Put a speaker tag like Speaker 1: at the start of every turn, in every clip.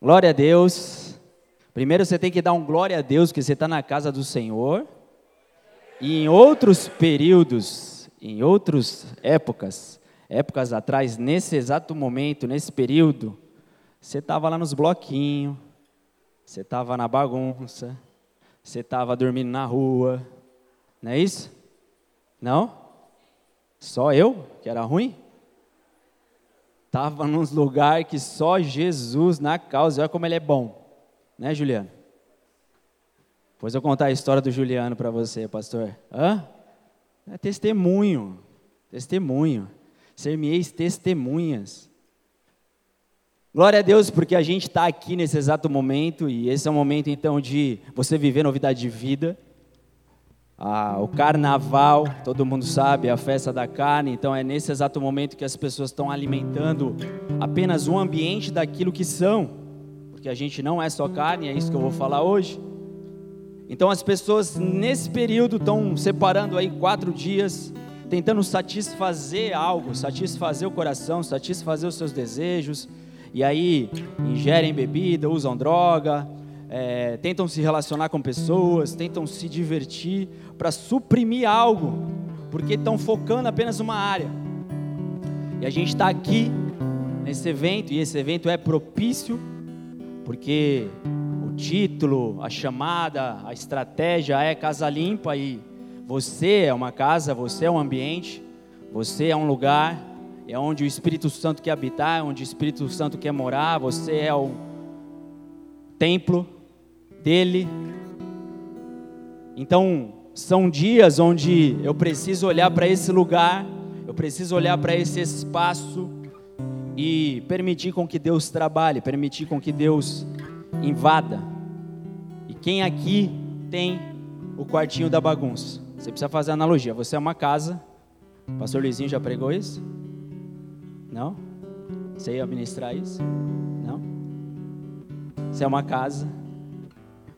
Speaker 1: Glória a Deus. Primeiro você tem que dar um glória a Deus que você está na casa do Senhor. E em outros períodos, em outras épocas, épocas atrás, nesse exato momento, nesse período, você estava lá nos bloquinhos, você estava na bagunça, você estava dormindo na rua, não é isso? Não? Só eu que era ruim? Estava nos lugares que só Jesus na causa, olha como ele é bom, né, Juliano? Depois eu contar a história do Juliano para você, pastor. Hã? É testemunho, testemunho. Ser-me-eis testemunhas. Glória a Deus, porque a gente está aqui nesse exato momento, e esse é o momento então de você viver novidade de vida. Ah, o carnaval, todo mundo sabe, é a festa da carne, então é nesse exato momento que as pessoas estão alimentando apenas um ambiente daquilo que são, porque a gente não é só carne, é isso que eu vou falar hoje. Então as pessoas nesse período estão separando aí quatro dias, tentando satisfazer algo, satisfazer o coração, satisfazer os seus desejos, e aí ingerem bebida, usam droga, é, tentam se relacionar com pessoas, tentam se divertir para suprimir algo, porque estão focando apenas uma área. E a gente está aqui nesse evento, e esse evento é propício, porque título, a chamada, a estratégia é casa limpa e você é uma casa, você é um ambiente, você é um lugar, é onde o Espírito Santo quer habitar, é onde o Espírito Santo quer morar, você é o templo dele. Então, são dias onde eu preciso olhar para esse lugar, eu preciso olhar para esse espaço e permitir com que Deus trabalhe, permitir com que Deus invada. E quem aqui tem o quartinho da bagunça? Você precisa fazer analogia. Você é uma casa. O pastor Luizinho já pregou isso? Não? Você ia ministrar isso? Não? Você é uma casa.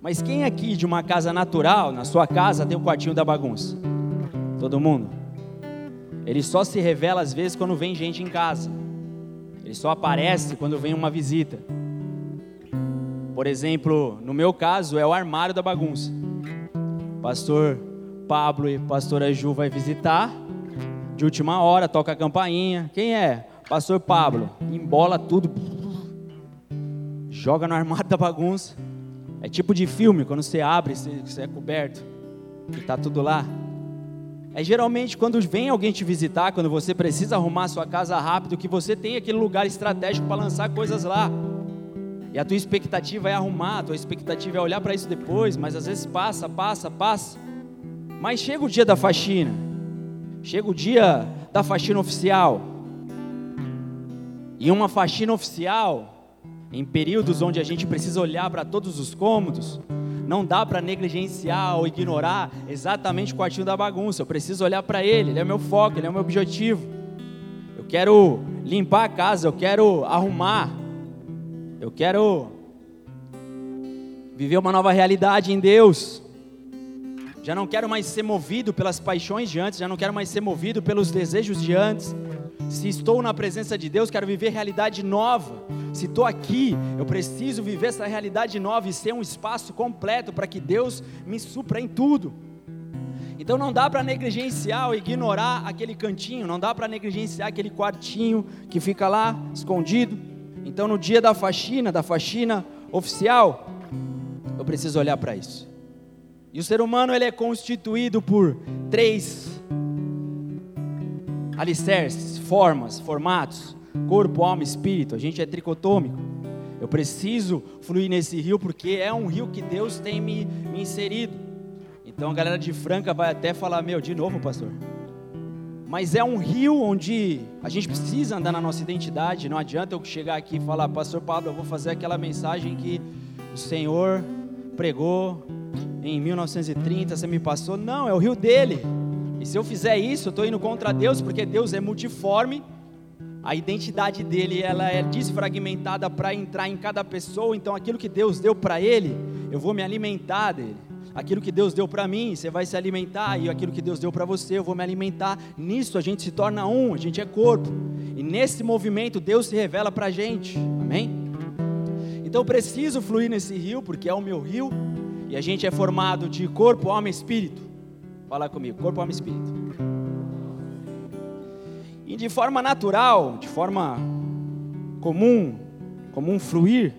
Speaker 1: Mas quem aqui de uma casa natural, na sua casa, tem o quartinho da bagunça? Todo mundo? Ele só se revela às vezes quando vem gente em casa. Ele só aparece quando vem uma visita. Por exemplo, no meu caso é o armário da bagunça. Pastor Pablo e pastora Ju vai visitar. De última hora, toca a campainha. Quem é? Pastor Pablo. Embola tudo. Joga no armário da bagunça. É tipo de filme, quando você abre, você é coberto. E tá tudo lá. É geralmente quando vem alguém te visitar, quando você precisa arrumar sua casa rápido, que você tem aquele lugar estratégico para lançar coisas lá. E a tua expectativa é arrumar, a tua expectativa é olhar para isso depois, mas às vezes passa, passa, passa. Mas chega o dia da faxina, chega o dia da faxina oficial. E uma faxina oficial, em períodos onde a gente precisa olhar para todos os cômodos, não dá para negligenciar ou ignorar exatamente o quartinho da bagunça. Eu preciso olhar para ele, ele é o meu foco, ele é o meu objetivo. Eu quero limpar a casa, eu quero arrumar, eu quero viver uma nova realidade em Deus. Já não quero mais ser movido pelas paixões de antes, já não quero mais ser movido pelos desejos de antes. Se estou na presença de Deus, quero viver realidade nova. Se estou aqui, eu preciso viver essa realidade nova e ser um espaço completo para que Deus me supra em tudo. Então não dá para negligenciar ou ignorar aquele cantinho, não dá para negligenciar aquele quartinho que fica lá escondido. Então, no dia da faxina, da faxina oficial, eu preciso olhar para isso. E o ser humano ele é constituído por três alicerces, formas, formatos: corpo, alma, espírito. A gente é tricotômico. Eu preciso fluir nesse rio porque é um rio que Deus tem me, me inserido. Então a galera de Franca vai até falar: Meu, de novo, pastor mas é um rio onde a gente precisa andar na nossa identidade. Não adianta eu chegar aqui e falar, Pastor Pablo, eu vou fazer aquela mensagem que o Senhor pregou em 1930, você me passou. Não, é o rio dele. E se eu fizer isso, eu estou indo contra Deus, porque Deus é multiforme. A identidade dele ela é desfragmentada para entrar em cada pessoa. Então, aquilo que Deus deu para ele, eu vou me alimentar dele. Aquilo que Deus deu para mim, você vai se alimentar, e aquilo que Deus deu para você, eu vou me alimentar. Nisso a gente se torna um, a gente é corpo. E nesse movimento Deus se revela para a gente. Amém? Então eu preciso fluir nesse rio, porque é o meu rio, e a gente é formado de corpo, alma e espírito. Fala comigo, corpo, alma e espírito. E de forma natural, de forma comum, comum fluir,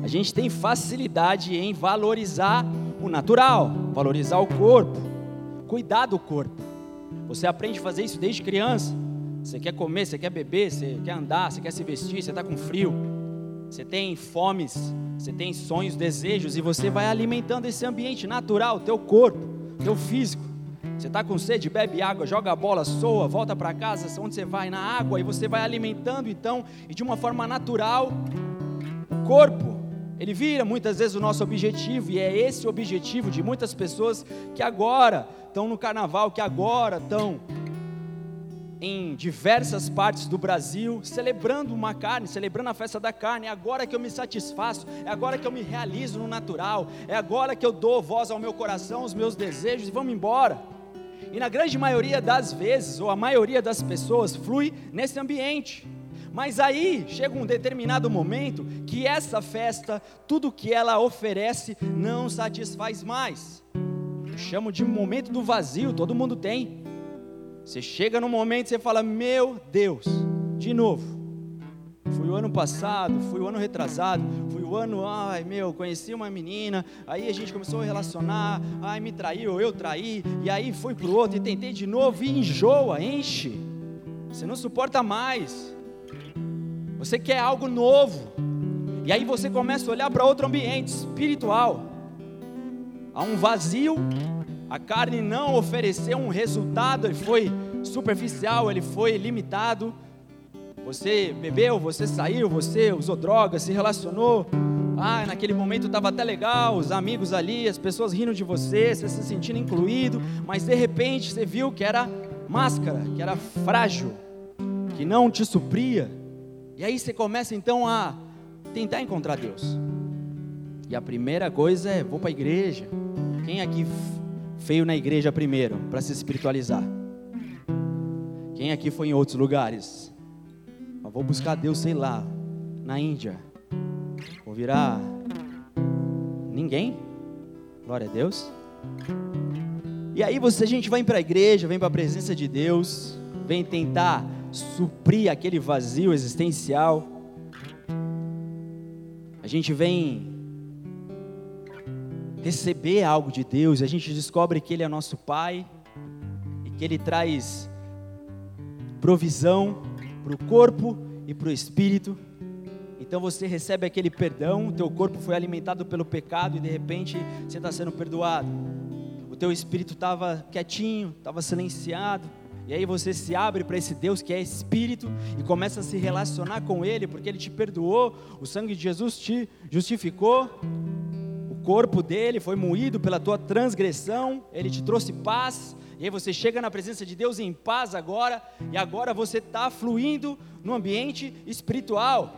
Speaker 1: a gente tem facilidade em valorizar o natural, valorizar o corpo, cuidar do corpo. Você aprende a fazer isso desde criança. Você quer comer, você quer beber, você quer andar, você quer se vestir, você está com frio, você tem fomes, você tem sonhos, desejos, e você vai alimentando esse ambiente natural, teu corpo, teu físico. Você está com sede, bebe água, joga a bola, soa, volta para casa, onde você vai? Na água, e você vai alimentando então, e de uma forma natural, o corpo, ele vira muitas vezes o nosso objetivo, e é esse o objetivo de muitas pessoas que agora estão no carnaval, que agora estão em diversas partes do Brasil, celebrando uma carne, celebrando a festa da carne. É agora que eu me satisfaço, é agora que eu me realizo no natural, é agora que eu dou voz ao meu coração, aos meus desejos e vamos embora. E na grande maioria das vezes, ou a maioria das pessoas, flui nesse ambiente. Mas aí chega um determinado momento que essa festa, tudo que ela oferece, não satisfaz mais. Eu chamo de momento do vazio, todo mundo tem. Você chega num momento e você fala: Meu Deus, de novo. Fui o ano passado, fui o ano retrasado, fui o ano, ai meu, conheci uma menina, aí a gente começou a relacionar, ai me traiu, eu traí, e aí fui pro outro e tentei de novo e enjoa, enche. Você não suporta mais. Você quer algo novo. E aí você começa a olhar para outro ambiente espiritual. Há um vazio a carne não ofereceu um resultado, ele foi superficial, ele foi limitado. Você bebeu, você saiu, você usou drogas, se relacionou. Ah, naquele momento estava até legal, os amigos ali, as pessoas rindo de você, você se sentindo incluído, mas de repente você viu que era máscara, que era frágil, que não te supria. E aí você começa então a tentar encontrar Deus. E a primeira coisa é: vou para a igreja. Quem aqui feio na igreja primeiro, para se espiritualizar? Quem aqui foi em outros lugares? Eu vou buscar Deus, sei lá, na Índia. Vou virar. Ninguém? Glória a Deus. E aí você, a gente vai para a igreja, vem para a presença de Deus, vem tentar suprir aquele vazio existencial. A gente vem receber algo de Deus, a gente descobre que Ele é nosso Pai e que Ele traz provisão para o corpo e para o espírito. Então você recebe aquele perdão, o teu corpo foi alimentado pelo pecado e de repente você está sendo perdoado. O teu espírito estava quietinho, estava silenciado. E aí você se abre para esse Deus que é espírito e começa a se relacionar com Ele, porque Ele te perdoou, o sangue de Jesus te justificou corpo dele foi moído pela tua transgressão, ele te trouxe paz, e aí você chega na presença de Deus em paz agora, e agora você está fluindo no ambiente espiritual.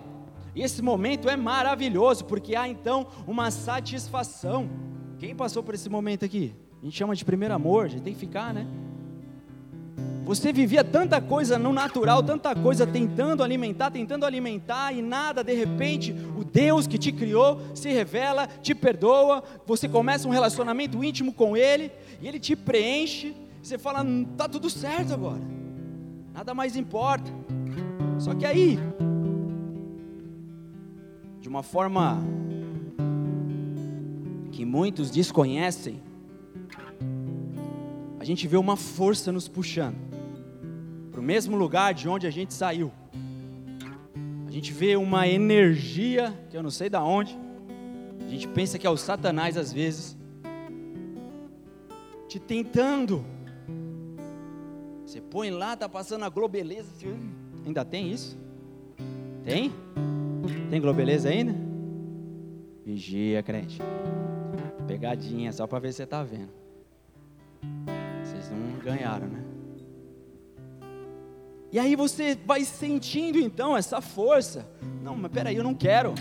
Speaker 1: E esse momento é maravilhoso, porque há então uma satisfação. Quem passou por esse momento aqui? A gente chama de primeiro amor, a gente tem que ficar, né? Você vivia tanta coisa no natural, tanta coisa tentando alimentar, tentando alimentar, e nada, de repente, o Deus que te criou se revela, te perdoa, você começa um relacionamento íntimo com Ele, e Ele te preenche, você fala: hum, tudo certo agora, nada mais importa. Só que aí, de uma forma que muitos desconhecem, a gente vê uma força nos puxando para o mesmo lugar de onde a gente saiu. A gente vê uma energia que eu não sei da onde. A gente pensa que é o Satanás às vezes te tentando. Você põe lá, tá passando a globeleza. Ainda tem isso? Tem? Tem globeleza ainda? Vigia, crente. Pegadinha, só para ver se você tá vendo. Vocês não ganharam, né? E aí você vai sentindo então essa força. Não, mas peraí, eu não quero.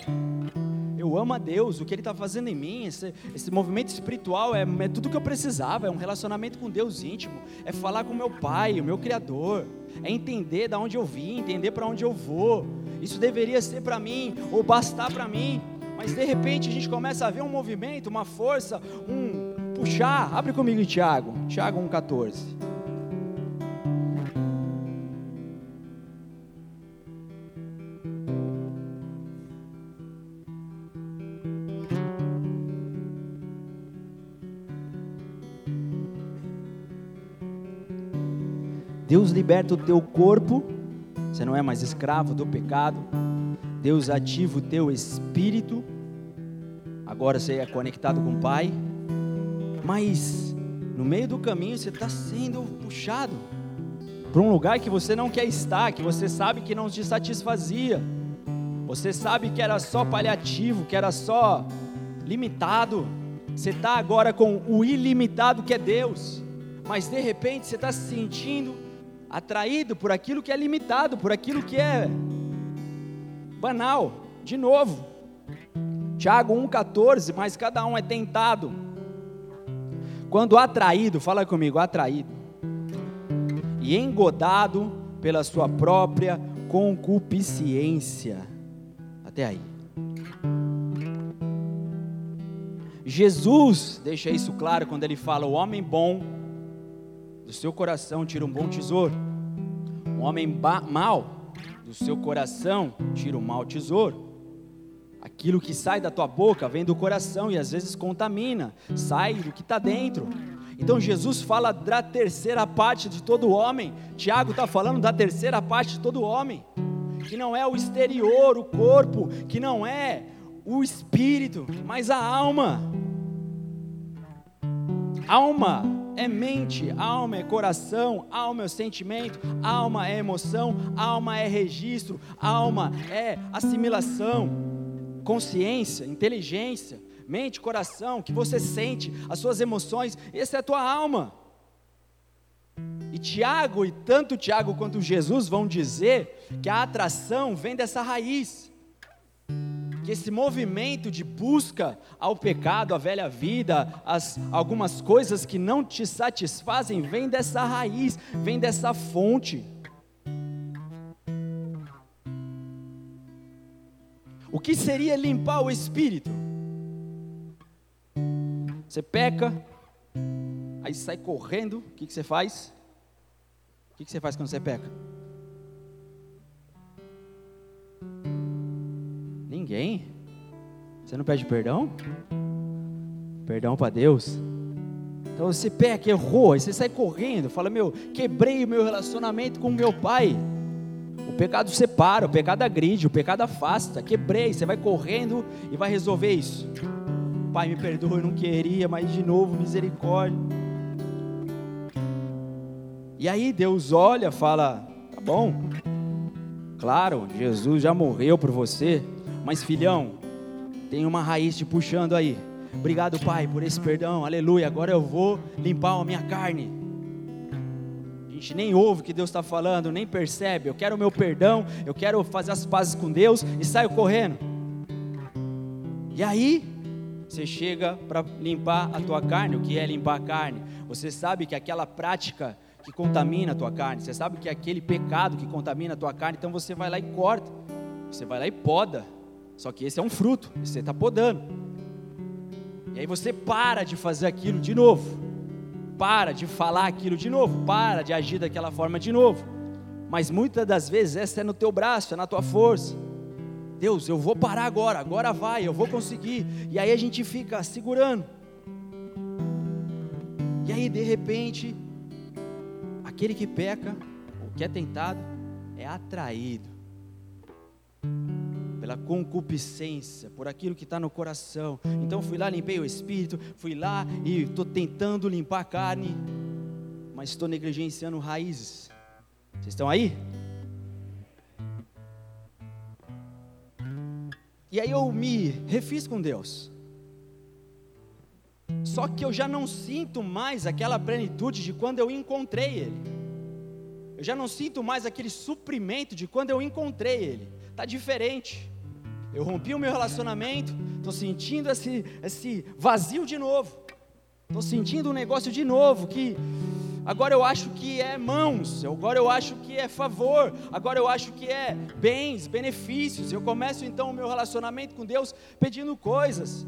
Speaker 1: Eu amo a Deus, o que Ele está fazendo em mim, esse, esse movimento espiritual é, é, tudo que eu precisava, é um relacionamento com Deus íntimo, é falar com meu Pai, o meu Criador, é entender de onde eu vim, entender para onde eu vou. Isso deveria ser para mim, ou bastar para mim. mas de repente a gente começa a ver um movimento, uma força, um puxar. Abre comigo em Tiago, Tiago 1,14. Liberta o teu corpo, você não é mais escravo do pecado. Deus ativa o teu espírito, agora você é conectado com o Pai. Mas no meio do caminho você está sendo puxado para um lugar que você não quer estar, que você sabe que não te satisfazia. Você sabe que era só paliativo, que era só limitado. Você está agora com o ilimitado que é Deus. Mas de repente você está se sentindo atraído por aquilo que é limitado, por aquilo que é banal. De novo, Tiago 1,14, mas cada um é tentado. Quando atraído, fala comigo, atraído, e engodado pela sua própria concupiscência. Até aí. Jesus deixa isso claro quando ele fala: o homem bom do seu coração tira um bom tesouro. Um homem mau do seu coração tira um mau tesouro. Aquilo que sai da tua boca vem do coração e às vezes contamina, sai do que está dentro. Então Jesus fala da terceira parte de todo homem. Tiago está falando da terceira parte de todo homem, que não é o exterior, o corpo, que não é o espírito, mas a alma. Alma é mente, alma é coração, alma é sentimento, alma é emoção, alma é registro, alma é assimilação, consciência, inteligência, mente, coração, que você sente, as suas emoções, essa é a tua alma. E Tiago, e tanto Tiago quanto Jesus vão dizer que a atração vem dessa raiz que esse movimento de busca ao pecado, à velha vida, as, algumas coisas que não te satisfazem, vem dessa raiz, vem dessa fonte. O que seria limpar o espírito? Você peca, aí sai correndo, o que, que você faz? O que, que você faz quando você peca? Ninguém? Você não pede perdão? Perdão para Deus? Então você peca, errou, aí você sai correndo, fala: Meu, quebrei o meu relacionamento com meu pai. O pecado separa, o pecado agride, o pecado afasta. Quebrei, você vai correndo e vai resolver isso. Pai, me perdoa, eu não queria, mas de novo, misericórdia. E aí Deus olha, fala: Tá bom, claro, Jesus já morreu por você, mas filhão, tem uma raiz te puxando aí. Obrigado, Pai, por esse perdão. Aleluia. Agora eu vou limpar a minha carne. A gente nem ouve o que Deus está falando, nem percebe. Eu quero o meu perdão, eu quero fazer as pazes com Deus e saio correndo. E aí, você chega para limpar a tua carne. O que é limpar a carne? Você sabe que aquela prática que contamina a tua carne, você sabe que é aquele pecado que contamina a tua carne, então você vai lá e corta. Você vai lá e poda. Só que esse é um fruto, você está podando. E aí você para de fazer aquilo de novo. Para de falar aquilo de novo. Para de agir daquela forma de novo. Mas muitas das vezes essa é no teu braço, é na tua força. Deus, eu vou parar agora, agora vai, eu vou conseguir. E aí a gente fica segurando. E aí de repente, aquele que peca, ou que é tentado, é atraído pela concupiscência, por aquilo que está no coração. Então fui lá, limpei o espírito, fui lá e estou tentando limpar a carne, mas estou negligenciando raízes. Vocês estão aí? E aí eu me refiz com Deus. Só que eu já não sinto mais aquela plenitude de quando eu encontrei Ele. Eu já não sinto mais aquele suprimento de quando eu encontrei Ele. Está diferente. Eu rompi o meu relacionamento, estou sentindo esse, esse vazio de novo. Estou sentindo um negócio de novo que Agora eu acho que é mãos, agora eu acho que é favor, agora eu acho que é bens, benefícios. Eu começo então o meu relacionamento com Deus pedindo coisas,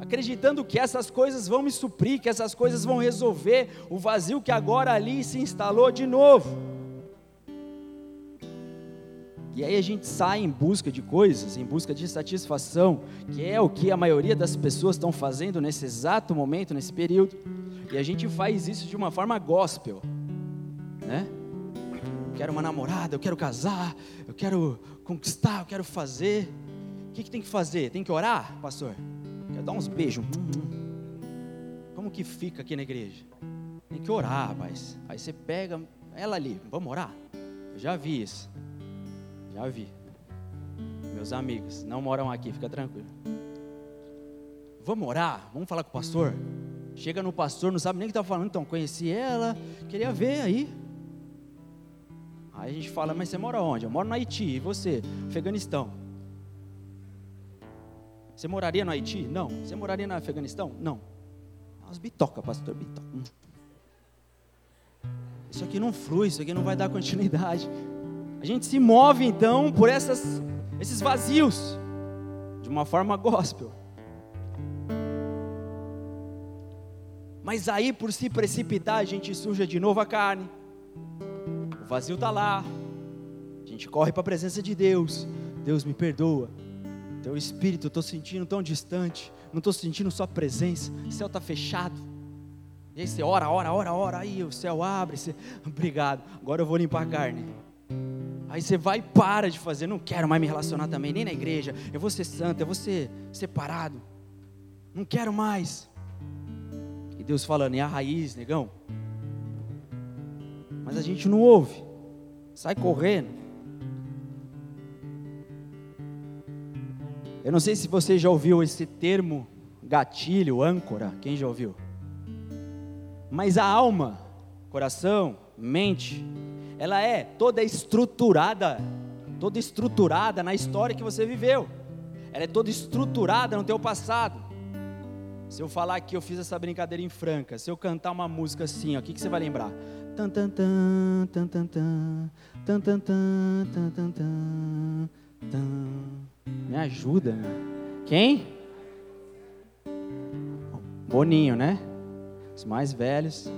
Speaker 1: acreditando que essas coisas vão me suprir, que essas coisas vão resolver o vazio que agora ali se instalou de novo. E aí a gente sai em busca de coisas, em busca de satisfação, que é o que a maioria das pessoas estão fazendo nesse exato momento, nesse período. E a gente faz isso de uma forma gospel, né? Eu quero uma namorada, eu quero casar, eu quero conquistar, eu quero fazer. O que, que tem que fazer? Tem que orar, pastor? Quero dar uns beijos. Hum, hum. Como que fica aqui na igreja? Tem que orar, rapaz. Aí você pega ela ali, vamos orar? Eu já vi isso. Já vi. Meus amigos, não moram aqui, fica tranquilo. Vamos orar? Vamos falar com o pastor? Chega no pastor, não sabe nem o que está falando, então conheci ela, queria ver aí. Aí a gente fala, mas você mora onde? Eu moro no Haiti, e você? Afeganistão. Você moraria no Haiti? Não. Você moraria no Afeganistão? Não. As bitoca, pastor, bitoca. Hum. Isso aqui não flui, isso aqui não vai dar continuidade. A gente se move então por essas, esses vazios, de uma forma gospel. Mas aí, por se precipitar, a gente suja de novo a carne. O vazio está lá. A gente corre para a presença de Deus. Deus me perdoa. Teu espírito, eu estou sentindo tão distante. Não estou sentindo sua presença. O céu está fechado. E aí você ora, ora, ora, ora. Aí o céu abre. Você... Obrigado. Agora eu vou limpar a carne. Aí você vai e para de fazer, não quero mais me relacionar também, nem na igreja. Eu vou ser santo, eu vou ser separado. Não quero mais. E Deus falando, é a raiz, negão. Mas a gente não ouve. Sai correndo. Eu não sei se você já ouviu esse termo gatilho, âncora. Quem já ouviu? Mas a alma, coração, mente, ela é toda estruturada, toda estruturada na história que você viveu. Ela é toda estruturada no teu passado. Se eu falar que eu fiz essa brincadeira em Franca, se eu cantar uma música assim, o que, que você vai lembrar? Tan tan tan tan tan tan tan tan tan tan tan tan Me ajuda. Quem? Boninho, né? Os mais velhos.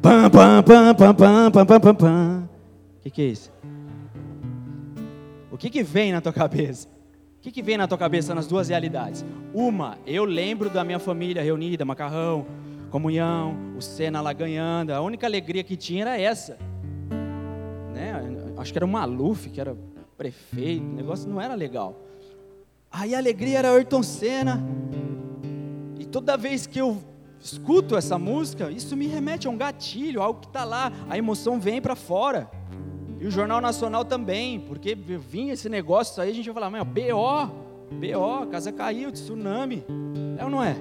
Speaker 1: Pam, pam, pam, pam, pam, pam, pam, pam, pam. O que, que é isso? O que, que vem na tua cabeça? O que, que vem na tua cabeça nas duas realidades? Uma, eu lembro da minha família reunida, macarrão, comunhão, o Senna lá ganhando. A única alegria que tinha era essa. Né? Acho que era o Maluf, que era prefeito. O negócio não era legal. Aí a alegria era Ayrton Senna. E toda vez que eu escuto essa música, isso me remete a um gatilho, algo que está lá, a emoção vem para fora. E o Jornal Nacional também, porque vinha esse negócio aí, a gente vai falar, meu, BO, BO, casa caiu, tsunami. É ou não é?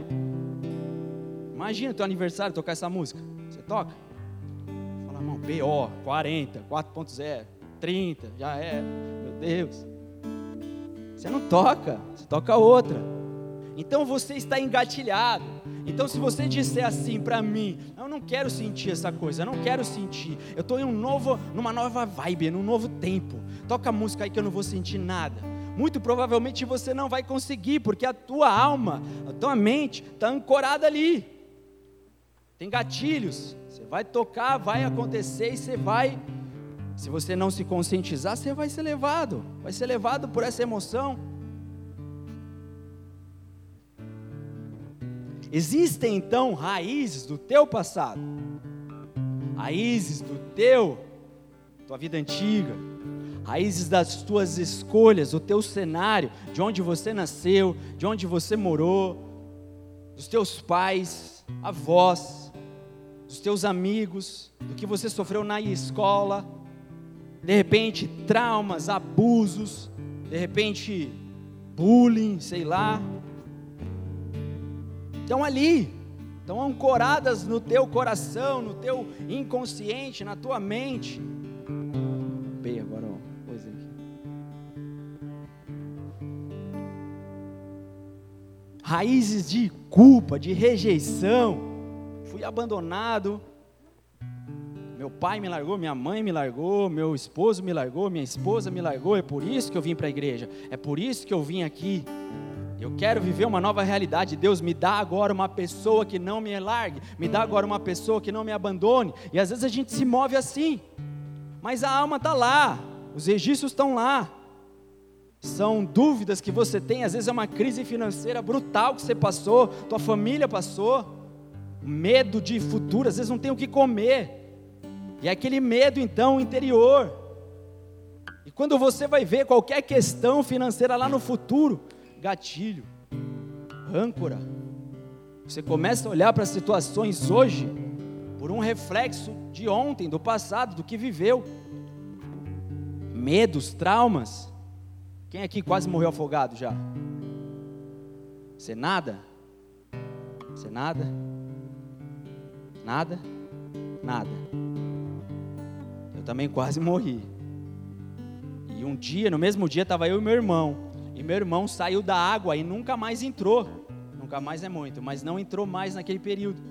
Speaker 1: Imagina teu aniversário tocar essa música. Você toca? Fala, mão, BO, 40, 4.0, 30, já é. Meu Deus. Você não toca, você toca outra. Então você está engatilhado. Então, se você disser assim para mim, eu não quero sentir essa coisa, eu não quero sentir, eu estou em um novo, numa nova vibe, num novo tempo. Toca música aí que eu não vou sentir nada. Muito provavelmente você não vai conseguir, porque a tua alma, a tua mente está ancorada ali. Tem gatilhos. Você vai tocar, vai acontecer e você vai. Se você não se conscientizar, você vai ser levado. Vai ser levado por essa emoção. Existem então raízes do teu passado, raízes do teu, tua vida antiga, raízes das tuas escolhas, o teu cenário, de onde você nasceu, de onde você morou, dos teus pais, avós, dos teus amigos, do que você sofreu na escola, de repente traumas, abusos, de repente bullying, sei lá, estão ali, estão ancoradas no teu coração, no teu inconsciente, na tua mente. Bem, agora, ó, coisa aqui. Raízes de culpa, de rejeição. Fui abandonado, meu pai me largou, minha mãe me largou, meu esposo me largou, minha esposa me largou, é por isso que eu vim para a igreja, é por isso que eu vim aqui. Eu quero viver uma nova realidade. Deus me dá agora uma pessoa que não me largue, me dá agora uma pessoa que não me abandone. E às vezes a gente se move assim, mas a alma está lá, os registros estão lá. São dúvidas que você tem, às vezes é uma crise financeira brutal que você passou, tua família passou, medo de futuro, às vezes não tem o que comer. E é aquele medo então interior. E quando você vai ver qualquer questão financeira lá no futuro, gatilho, âncora. Você começa a olhar para as situações hoje por um reflexo de ontem, do passado, do que viveu. Medos, traumas. Quem aqui quase morreu afogado já? Você nada? Você nada? Nada? Nada. Eu também quase morri. E um dia, no mesmo dia, estava eu e meu irmão. E meu irmão saiu da água e nunca mais entrou. Nunca mais é muito, mas não entrou mais naquele período.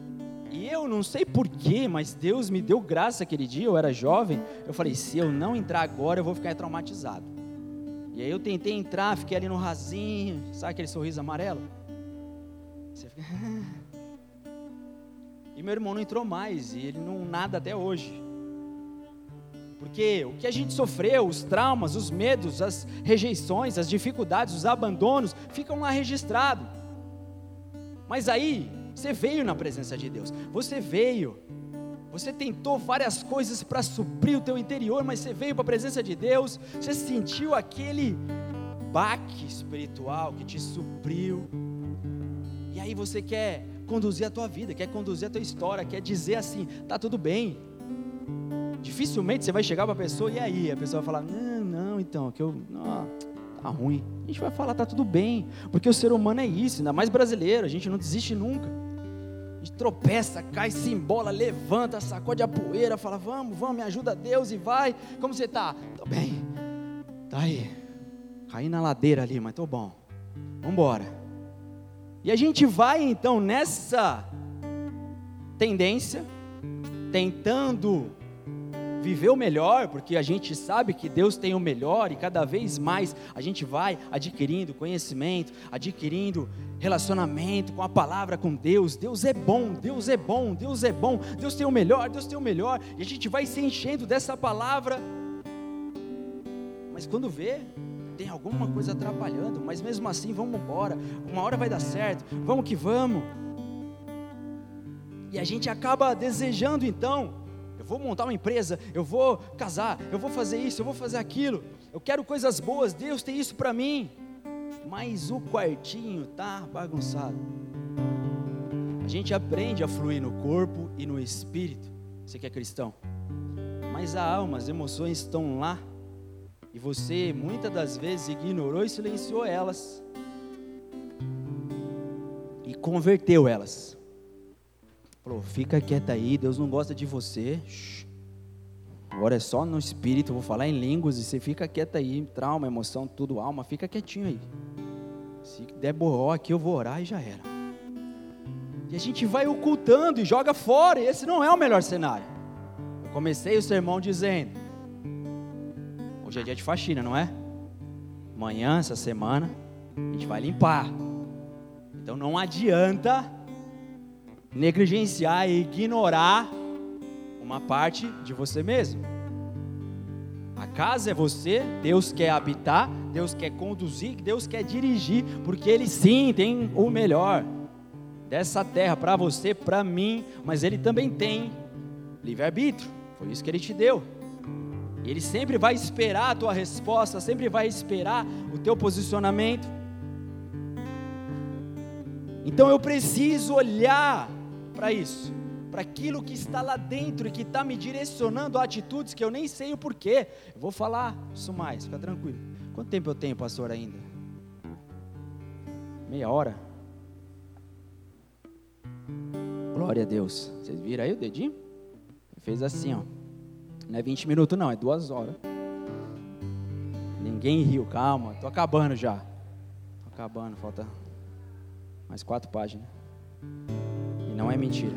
Speaker 1: E eu não sei porquê, mas Deus me deu graça aquele dia, eu era jovem. Eu falei: se eu não entrar agora, eu vou ficar traumatizado. E aí eu tentei entrar, fiquei ali no rasinho, sabe aquele sorriso amarelo? Você fica. e meu irmão não entrou mais, e ele não nada até hoje. Porque o que a gente sofreu, os traumas, os medos, as rejeições, as dificuldades, os abandonos, ficam lá registrados. Mas aí, você veio na presença de Deus. Você veio. Você tentou várias coisas para suprir o teu interior, mas você veio para a presença de Deus. Você sentiu aquele baque espiritual que te supriu. E aí você quer conduzir a tua vida, quer conduzir a tua história, quer dizer assim, tá tudo bem. Dificilmente você vai chegar para a pessoa e aí a pessoa vai falar: "Não, não, então, que eu, não, tá ruim". A gente vai falar: "Tá tudo bem", porque o ser humano é isso, ainda mais brasileiro, a gente não desiste nunca. A gente tropeça, cai, se embola, levanta, sacode a poeira, fala: "Vamos, vamos, me ajuda Deus" e vai. Como você tá? Tô bem. Tá aí. Caí na ladeira ali, mas tô bom. Vamos embora. E a gente vai então nessa tendência tentando viver o melhor, porque a gente sabe que Deus tem o melhor e cada vez mais a gente vai adquirindo conhecimento, adquirindo relacionamento com a palavra, com Deus. Deus é bom, Deus é bom, Deus é bom, Deus tem o melhor, Deus tem o melhor, e a gente vai se enchendo dessa palavra. Mas quando vê, tem alguma coisa atrapalhando, mas mesmo assim, vamos embora, uma hora vai dar certo, vamos que vamos. E a gente acaba desejando então vou montar uma empresa, eu vou casar, eu vou fazer isso, eu vou fazer aquilo, eu quero coisas boas, Deus tem isso para mim, mas o quartinho tá bagunçado. A gente aprende a fluir no corpo e no espírito, você que é cristão, mas a alma, as emoções estão lá, e você muitas das vezes ignorou e silenciou elas, e converteu elas. Falou, fica quieta aí, Deus não gosta de você. Agora é só no espírito, vou falar em línguas e você fica quieta aí, trauma, emoção, tudo, alma, fica quietinho aí. Se der borró aqui, eu vou orar e já era. E a gente vai ocultando e joga fora, e esse não é o melhor cenário. Eu comecei o sermão dizendo: hoje é dia de faxina, não é? Amanhã, essa semana, a gente vai limpar. Então não adianta negligenciar e ignorar uma parte de você mesmo. A casa é você, Deus quer habitar, Deus quer conduzir, Deus quer dirigir, porque Ele sim tem o melhor dessa terra para você, para mim, mas Ele também tem livre-arbítrio, foi isso que Ele te deu. Ele sempre vai esperar a tua resposta, sempre vai esperar o teu posicionamento. Então eu preciso olhar para isso, para aquilo que está lá dentro e que está me direcionando a atitudes que eu nem sei o porquê. Eu vou falar isso mais, fica tranquilo. Quanto tempo eu tenho, pastor, ainda? Meia hora? Glória a Deus. Vocês viram aí o dedinho? Fez assim, ó. Não é 20 minutos, não, é duas horas. Ninguém riu, calma, tô acabando já. Tô acabando, falta mais quatro páginas não é mentira.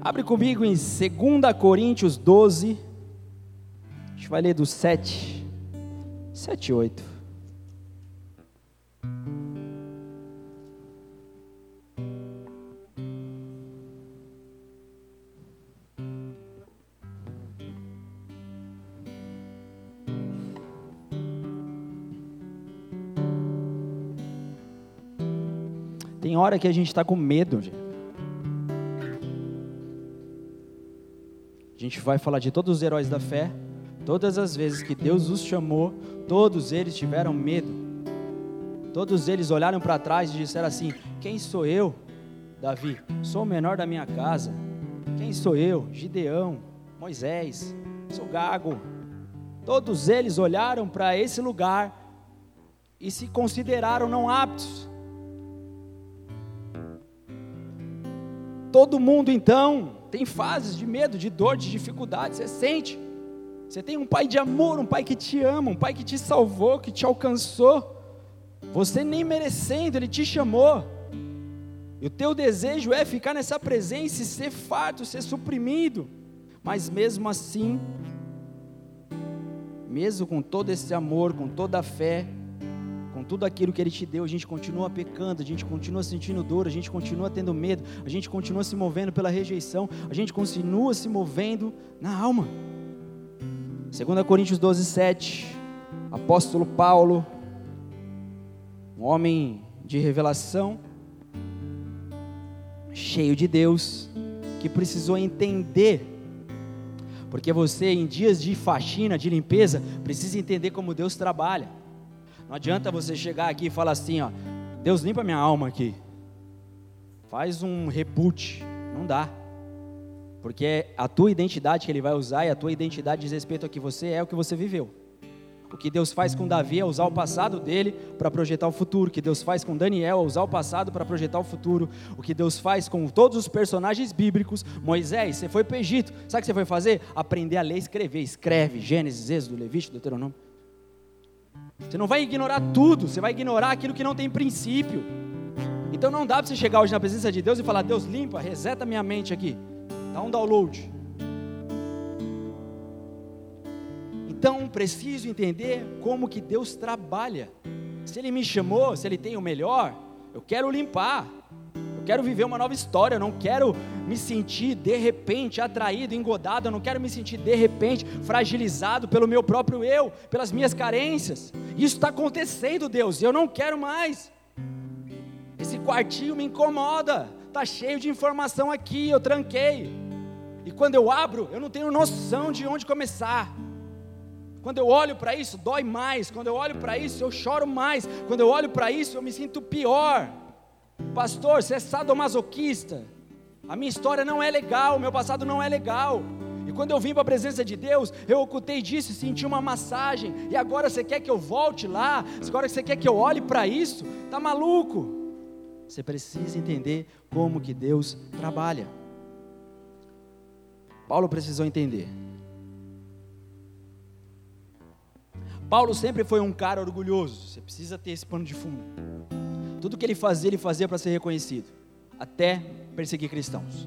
Speaker 1: Abre comigo em 2 Coríntios 12, a gente vai ler do 7, 7 e 8. Tem hora que a gente está com medo. Gente. A gente vai falar de todos os heróis da fé. Todas as vezes que Deus os chamou, todos eles tiveram medo. Todos eles olharam para trás e disseram assim: Quem sou eu, Davi? Sou o menor da minha casa. Quem sou eu? Gideão, Moisés, sou gago. Todos eles olharam para esse lugar e se consideraram não aptos Todo mundo então tem fases de medo, de dor, de dificuldade, você sente. Você tem um pai de amor, um pai que te ama, um pai que te salvou, que te alcançou. Você nem merecendo, ele te chamou. E o teu desejo é ficar nessa presença e ser farto, ser suprimido. Mas mesmo assim, mesmo com todo esse amor, com toda a fé, tudo aquilo que Ele te deu, a gente continua pecando, a gente continua sentindo dor, a gente continua tendo medo, a gente continua se movendo pela rejeição, a gente continua se movendo na alma. 2 Coríntios 12, 7, apóstolo Paulo, um homem de revelação, cheio de Deus, que precisou entender porque você, em dias de faxina, de limpeza, precisa entender como Deus trabalha. Não adianta você chegar aqui e falar assim, ó, Deus limpa minha alma aqui. Faz um reboot. Não dá. Porque é a tua identidade que ele vai usar e a tua identidade diz respeito a que você é o que você viveu. O que Deus faz com Davi é usar o passado dele para projetar o futuro. O que Deus faz com Daniel é usar o passado para projetar o futuro. O que Deus faz com todos os personagens bíblicos. Moisés, você foi para o Egito. Sabe o que você foi fazer? Aprender a ler e escrever. Escreve Gênesis, Êxodo, Levítico, Deuteronômio. Você não vai ignorar tudo, você vai ignorar aquilo que não tem princípio. Então não dá para você chegar hoje na presença de Deus e falar: Deus, limpa, reseta minha mente aqui, dá um download. Então preciso entender como que Deus trabalha. Se Ele me chamou, se Ele tem o melhor, eu quero limpar quero viver uma nova história, eu não quero me sentir de repente atraído, engodado, eu não quero me sentir de repente fragilizado pelo meu próprio eu, pelas minhas carências. Isso está acontecendo, Deus, eu não quero mais. Esse quartinho me incomoda, está cheio de informação aqui, eu tranquei. E quando eu abro, eu não tenho noção de onde começar. Quando eu olho para isso, dói mais. Quando eu olho para isso, eu choro mais. Quando eu olho para isso, eu me sinto pior. Pastor, você é sadomasoquista. A minha história não é legal, meu passado não é legal. E quando eu vim para a presença de Deus, eu ocultei disso e senti uma massagem. E agora você quer que eu volte lá? Agora você quer que eu olhe para isso? Tá maluco? Você precisa entender como que Deus trabalha. Paulo precisou entender. Paulo sempre foi um cara orgulhoso. Você precisa ter esse pano de fundo. Tudo que ele fazia, ele fazia para ser reconhecido, até perseguir cristãos.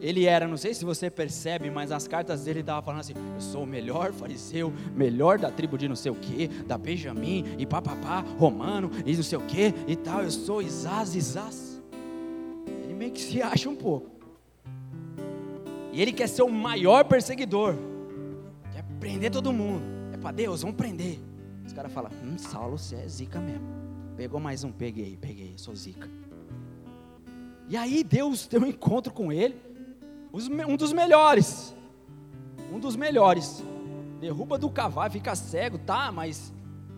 Speaker 1: Ele era, não sei se você percebe, mas as cartas dele estavam falando assim: eu sou o melhor fariseu, melhor da tribo de não sei o que, da Benjamim, e papapá, romano, e não sei o que, e tal, eu sou Isás, Isás. Ele meio que se acha um pouco. E ele quer ser o maior perseguidor, quer prender todo mundo. É para Deus, vamos prender. Os caras falam: hum, Saulo, você é zica mesmo. Pegou mais um, peguei, peguei, sou zica. E aí Deus tem um encontro com ele, um dos melhores, um dos melhores. Derruba do cavalo, fica cego, tá, mas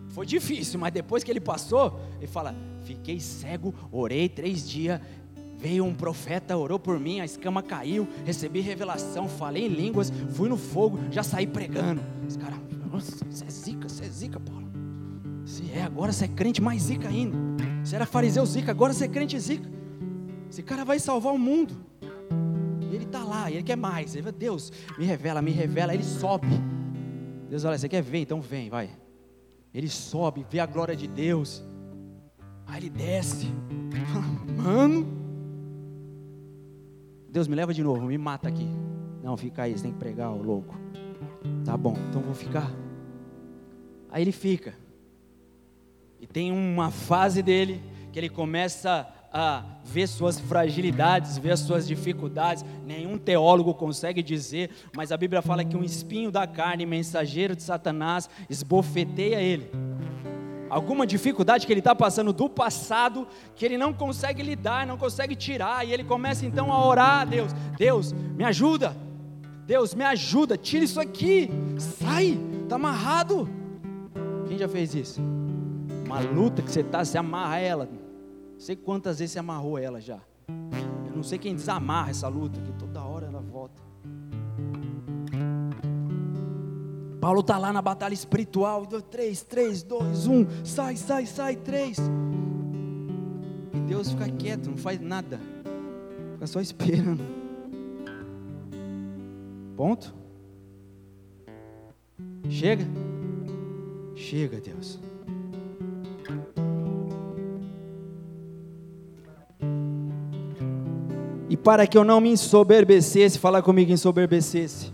Speaker 1: foi difícil, mas depois que ele passou, ele fala: Fiquei cego, orei três dias, veio um profeta, orou por mim, a escama caiu, recebi revelação, falei em línguas, fui no fogo, já saí pregando. Os caras, nossa, você é zica, você é zica, Paulo. Se é, agora você é crente mais zica ainda. Se era fariseu zica, agora você é crente zica. Esse cara vai salvar o mundo. E ele está lá, ele quer mais. Ele fala, Deus, me revela, me revela. Ele sobe. Deus olha, você quer ver? Então vem, vai. Ele sobe, vê a glória de Deus. Aí ele desce. Mano. Deus me leva de novo, me mata aqui. Não, fica aí, você tem que pregar, o louco. Tá bom, então vou ficar. Aí ele fica. E tem uma fase dele que ele começa a ver suas fragilidades, ver as suas dificuldades. Nenhum teólogo consegue dizer, mas a Bíblia fala que um espinho da carne, mensageiro de Satanás, esbofeteia ele. Alguma dificuldade que ele está passando do passado, que ele não consegue lidar, não consegue tirar, e ele começa então a orar a Deus: Deus, me ajuda, Deus, me ajuda, tira isso aqui, sai, está amarrado. Quem já fez isso? Uma luta que você está, se amarra ela, não sei quantas vezes você amarrou ela já. Eu não sei quem desamarra essa luta, que toda hora ela volta. Paulo está lá na batalha espiritual. 3, 3, 2, 1. Sai, sai, sai, 3. E Deus fica quieto, não faz nada. Fica só esperando. Ponto. Chega. Chega, Deus. Para que eu não me ensoberbecesse, fala comigo, ensoberbecesse.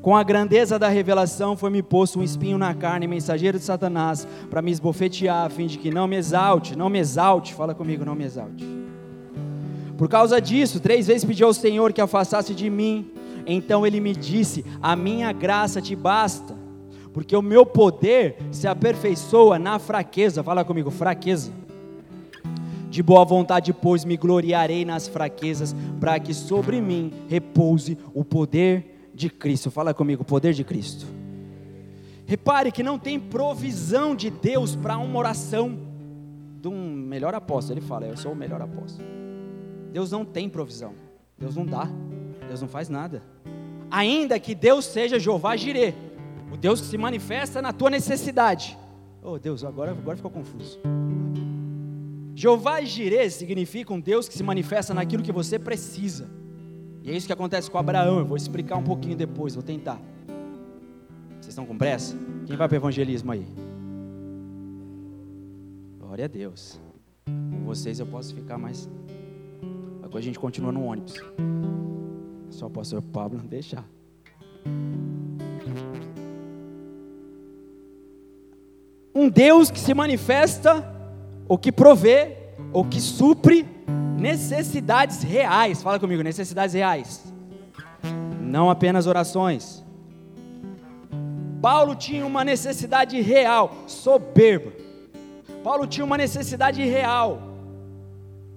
Speaker 1: Com a grandeza da revelação foi-me posto um espinho na carne, mensageiro de Satanás, para me esbofetear, a fim de que não me exalte, não me exalte, fala comigo, não me exalte. Por causa disso, três vezes pedi ao Senhor que afastasse de mim. Então ele me disse: A minha graça te basta, porque o meu poder se aperfeiçoa na fraqueza. Fala comigo, fraqueza. De boa vontade, pois, me gloriarei nas fraquezas, para que sobre mim repouse o poder de Cristo. Fala comigo, poder de Cristo. Repare que não tem provisão de Deus para uma oração de um melhor apóstolo. Ele fala, eu sou o melhor apóstolo. Deus não tem provisão. Deus não dá. Deus não faz nada. Ainda que Deus seja Jeová Jireh, o Deus que se manifesta na tua necessidade. Oh Deus, agora, agora ficou confuso. Jeová Jireh significa um Deus que se manifesta naquilo que você precisa. E é isso que acontece com Abraão. Eu vou explicar um pouquinho depois, vou tentar. Vocês estão com pressa? Quem vai para o evangelismo aí? Glória a Deus. Com vocês eu posso ficar mais. Agora a gente continua no ônibus. Só o pastor Pablo não deixar. Um Deus que se manifesta o que provê, o que supre necessidades reais. Fala comigo, necessidades reais. Não apenas orações. Paulo tinha uma necessidade real, soberba. Paulo tinha uma necessidade real.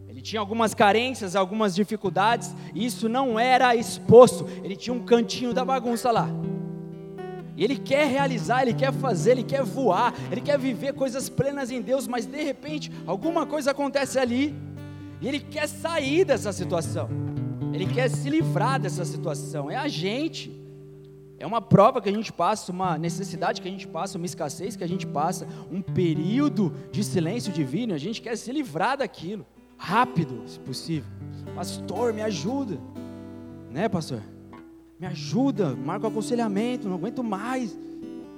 Speaker 1: Ele tinha algumas carências, algumas dificuldades, e isso não era exposto. Ele tinha um cantinho da bagunça lá. E ele quer realizar, ele quer fazer, ele quer voar, ele quer viver coisas plenas em Deus, mas de repente alguma coisa acontece ali e ele quer sair dessa situação. Ele quer se livrar dessa situação. É a gente. É uma prova que a gente passa, uma necessidade que a gente passa, uma escassez que a gente passa, um período de silêncio divino. A gente quer se livrar daquilo, rápido, se possível. Pastor, me ajuda, né, pastor? Me ajuda, marca o aconselhamento, não aguento mais.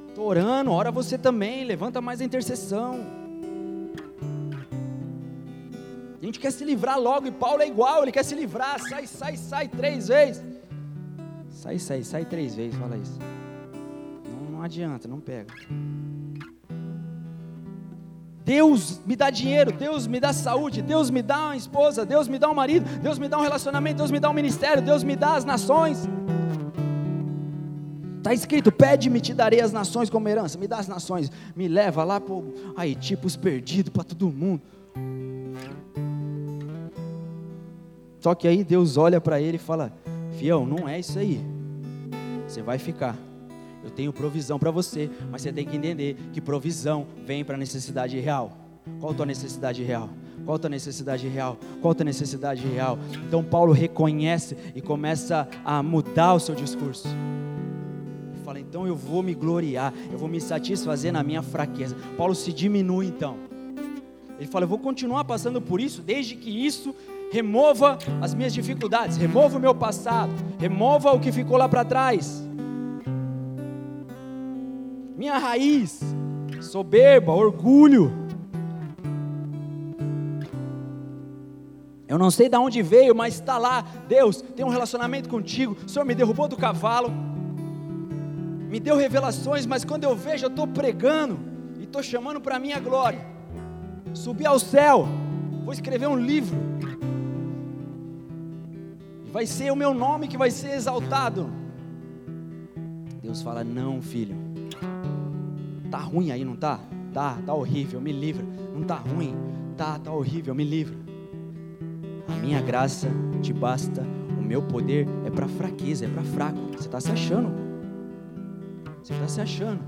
Speaker 1: Estou orando, ora você também, levanta mais a intercessão. A gente quer se livrar logo, e Paulo é igual, ele quer se livrar, sai, sai, sai três vezes. Sai, sai, sai três vezes, fala isso. Não, não adianta, não pega. Deus me dá dinheiro, Deus me dá saúde, Deus me dá uma esposa, Deus me dá um marido, Deus me dá um relacionamento, Deus me dá um ministério, Deus me dá as nações. Está escrito: pede-me, te darei as nações como herança. Me dá as nações, me leva lá para aí, tipos perdidos para todo mundo. Só que aí Deus olha para ele e fala: Fião, não é isso aí. Você vai ficar. Eu tenho provisão para você, mas você tem que entender que provisão vem para a necessidade real. Qual a tua necessidade real? Qual a tua necessidade real? Qual a tua necessidade real? Então Paulo reconhece e começa a mudar o seu discurso fala, então eu vou me gloriar, eu vou me satisfazer na minha fraqueza. Paulo se diminui então. Ele fala, eu vou continuar passando por isso, desde que isso remova as minhas dificuldades, remova o meu passado, remova o que ficou lá para trás. Minha raiz, soberba, orgulho. Eu não sei de onde veio, mas está lá. Deus tem um relacionamento contigo. O Senhor me derrubou do cavalo, me deu revelações, mas quando eu vejo, eu estou pregando e estou chamando para a minha glória. Subi ao céu, vou escrever um livro. Vai ser o meu nome que vai ser exaltado. Deus fala: Não, filho. Tá ruim aí, não tá? Tá, tá horrível, me livra. Não tá ruim, tá, tá horrível, me livra. A minha graça te basta, o meu poder é para fraqueza, é para fraco. Você está se achando? Você está se achando?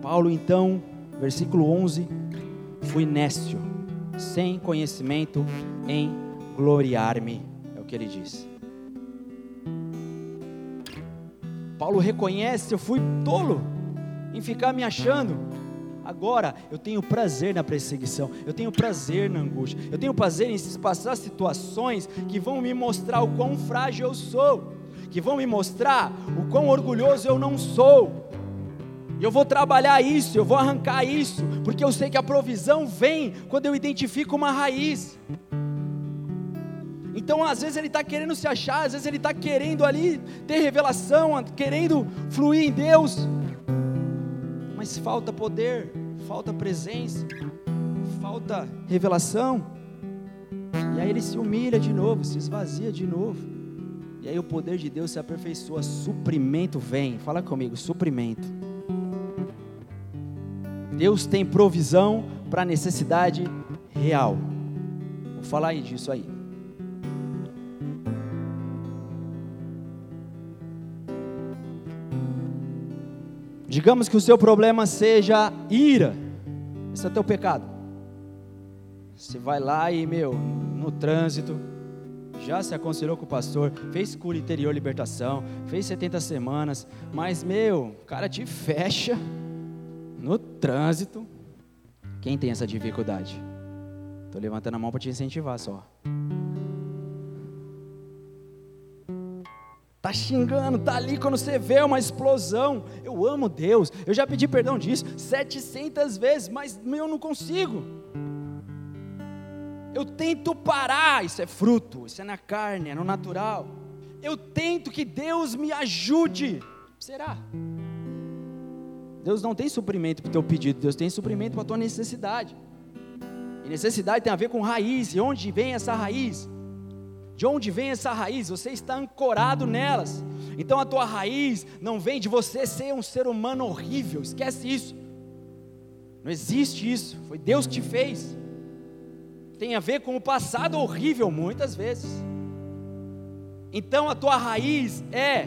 Speaker 1: Paulo então, versículo 11: Fui nécio, sem conhecimento em gloriar-me, é o que ele diz. Paulo reconhece: eu fui tolo em ficar me achando. Agora eu tenho prazer na perseguição, eu tenho prazer na angústia, eu tenho prazer em passar situações que vão me mostrar o quão frágil eu sou, que vão me mostrar o quão orgulhoso eu não sou. Eu vou trabalhar isso, eu vou arrancar isso, porque eu sei que a provisão vem quando eu identifico uma raiz. Então, às vezes, ele está querendo se achar, às vezes, ele está querendo ali ter revelação, querendo fluir em Deus, mas falta poder, falta presença, falta revelação. E aí ele se humilha de novo, se esvazia de novo. E aí o poder de Deus se aperfeiçoa, suprimento vem. Fala comigo, suprimento. Deus tem provisão para necessidade real. Vou falar aí disso aí. Digamos que o seu problema seja ira. Esse é o teu pecado. Você vai lá e, meu, no trânsito, já se aconselhou com o pastor, fez cura interior libertação, fez 70 semanas, mas, meu, o cara te fecha no trânsito. Quem tem essa dificuldade? Estou levantando a mão para te incentivar só. Tá xingando, tá ali quando você vê uma explosão. Eu amo Deus. Eu já pedi perdão disso 700 vezes, mas eu não consigo. Eu tento parar, isso é fruto, isso é na carne, é no natural. Eu tento que Deus me ajude. Será? Deus não tem suprimento para o teu pedido, Deus tem suprimento para a tua necessidade. E necessidade tem a ver com raiz. E onde vem essa raiz? De onde vem essa raiz? Você está ancorado nelas. Então a tua raiz não vem de você ser um ser humano horrível, esquece isso. Não existe isso, foi Deus que te fez. Tem a ver com o passado horrível muitas vezes. Então a tua raiz é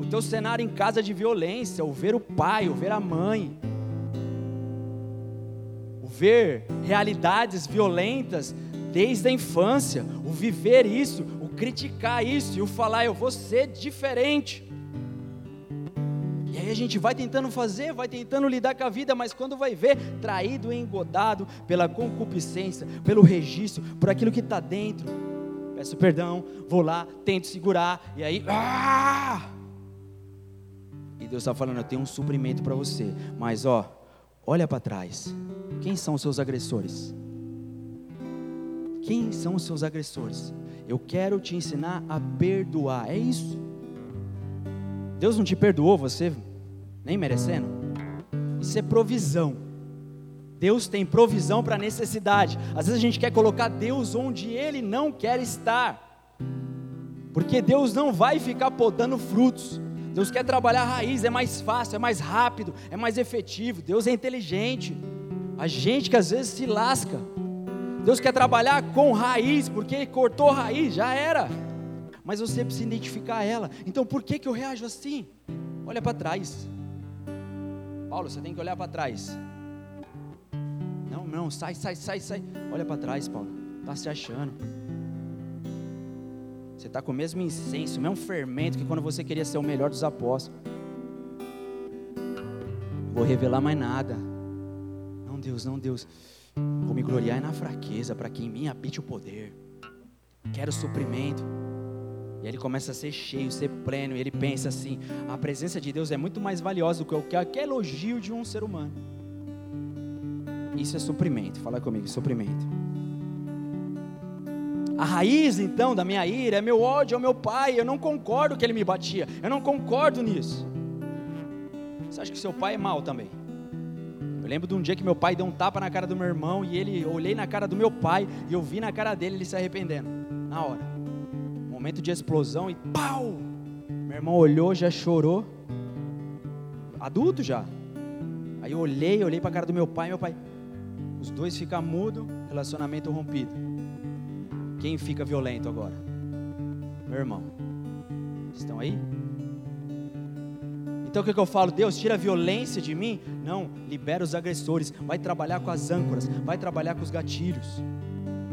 Speaker 1: o teu cenário em casa de violência, o ver o pai, o ver a mãe, o ver realidades violentas desde a infância, o viver isso, o criticar isso e o falar, eu vou ser diferente. Aí a gente vai tentando fazer, vai tentando lidar com a vida, mas quando vai ver, traído e engodado pela concupiscência, pelo registro, por aquilo que está dentro. Peço perdão, vou lá, tento segurar, e aí. Ah! E Deus está falando, eu tenho um suprimento para você. Mas ó, olha para trás. Quem são os seus agressores? Quem são os seus agressores? Eu quero te ensinar a perdoar. É isso. Deus não te perdoou, você nem merecendo. Isso é provisão. Deus tem provisão para necessidade. Às vezes a gente quer colocar Deus onde Ele não quer estar. Porque Deus não vai ficar podando frutos. Deus quer trabalhar a raiz, é mais fácil, é mais rápido, é mais efetivo. Deus é inteligente. A gente que às vezes se lasca. Deus quer trabalhar com raiz, porque cortou raiz, já era. Mas você precisa identificar ela. Então por que, que eu reajo assim? Olha para trás. Paulo, você tem que olhar para trás. Não, não, sai, sai, sai, sai. Olha para trás, Paulo. Está se achando. Você está com o mesmo incenso, o mesmo fermento que quando você queria ser o melhor dos apóstolos. Vou revelar mais nada. Não, Deus, não, Deus. Vou me gloriar na fraqueza, para que em mim habite o poder. Quero suprimento. E ele começa a ser cheio, ser pleno. E ele pensa assim: a presença de Deus é muito mais valiosa do que qualquer elogio de um ser humano. Isso é suprimento. Fala comigo, suprimento. A raiz então da minha ira é meu ódio ao meu pai. Eu não concordo que ele me batia. Eu não concordo nisso. Você acha que seu pai é mau também? Eu lembro de um dia que meu pai deu um tapa na cara do meu irmão e ele olhei na cara do meu pai e eu vi na cara dele ele se arrependendo. Na hora. Momento de explosão e pau! Meu irmão olhou, já chorou. Adulto já. Aí eu olhei, olhei para a cara do meu pai, meu pai. Os dois ficam mudo, relacionamento rompido. Quem fica violento agora? Meu irmão. Estão aí? Então o que, que eu falo? Deus, tira a violência de mim? Não, libera os agressores. Vai trabalhar com as âncoras, vai trabalhar com os gatilhos,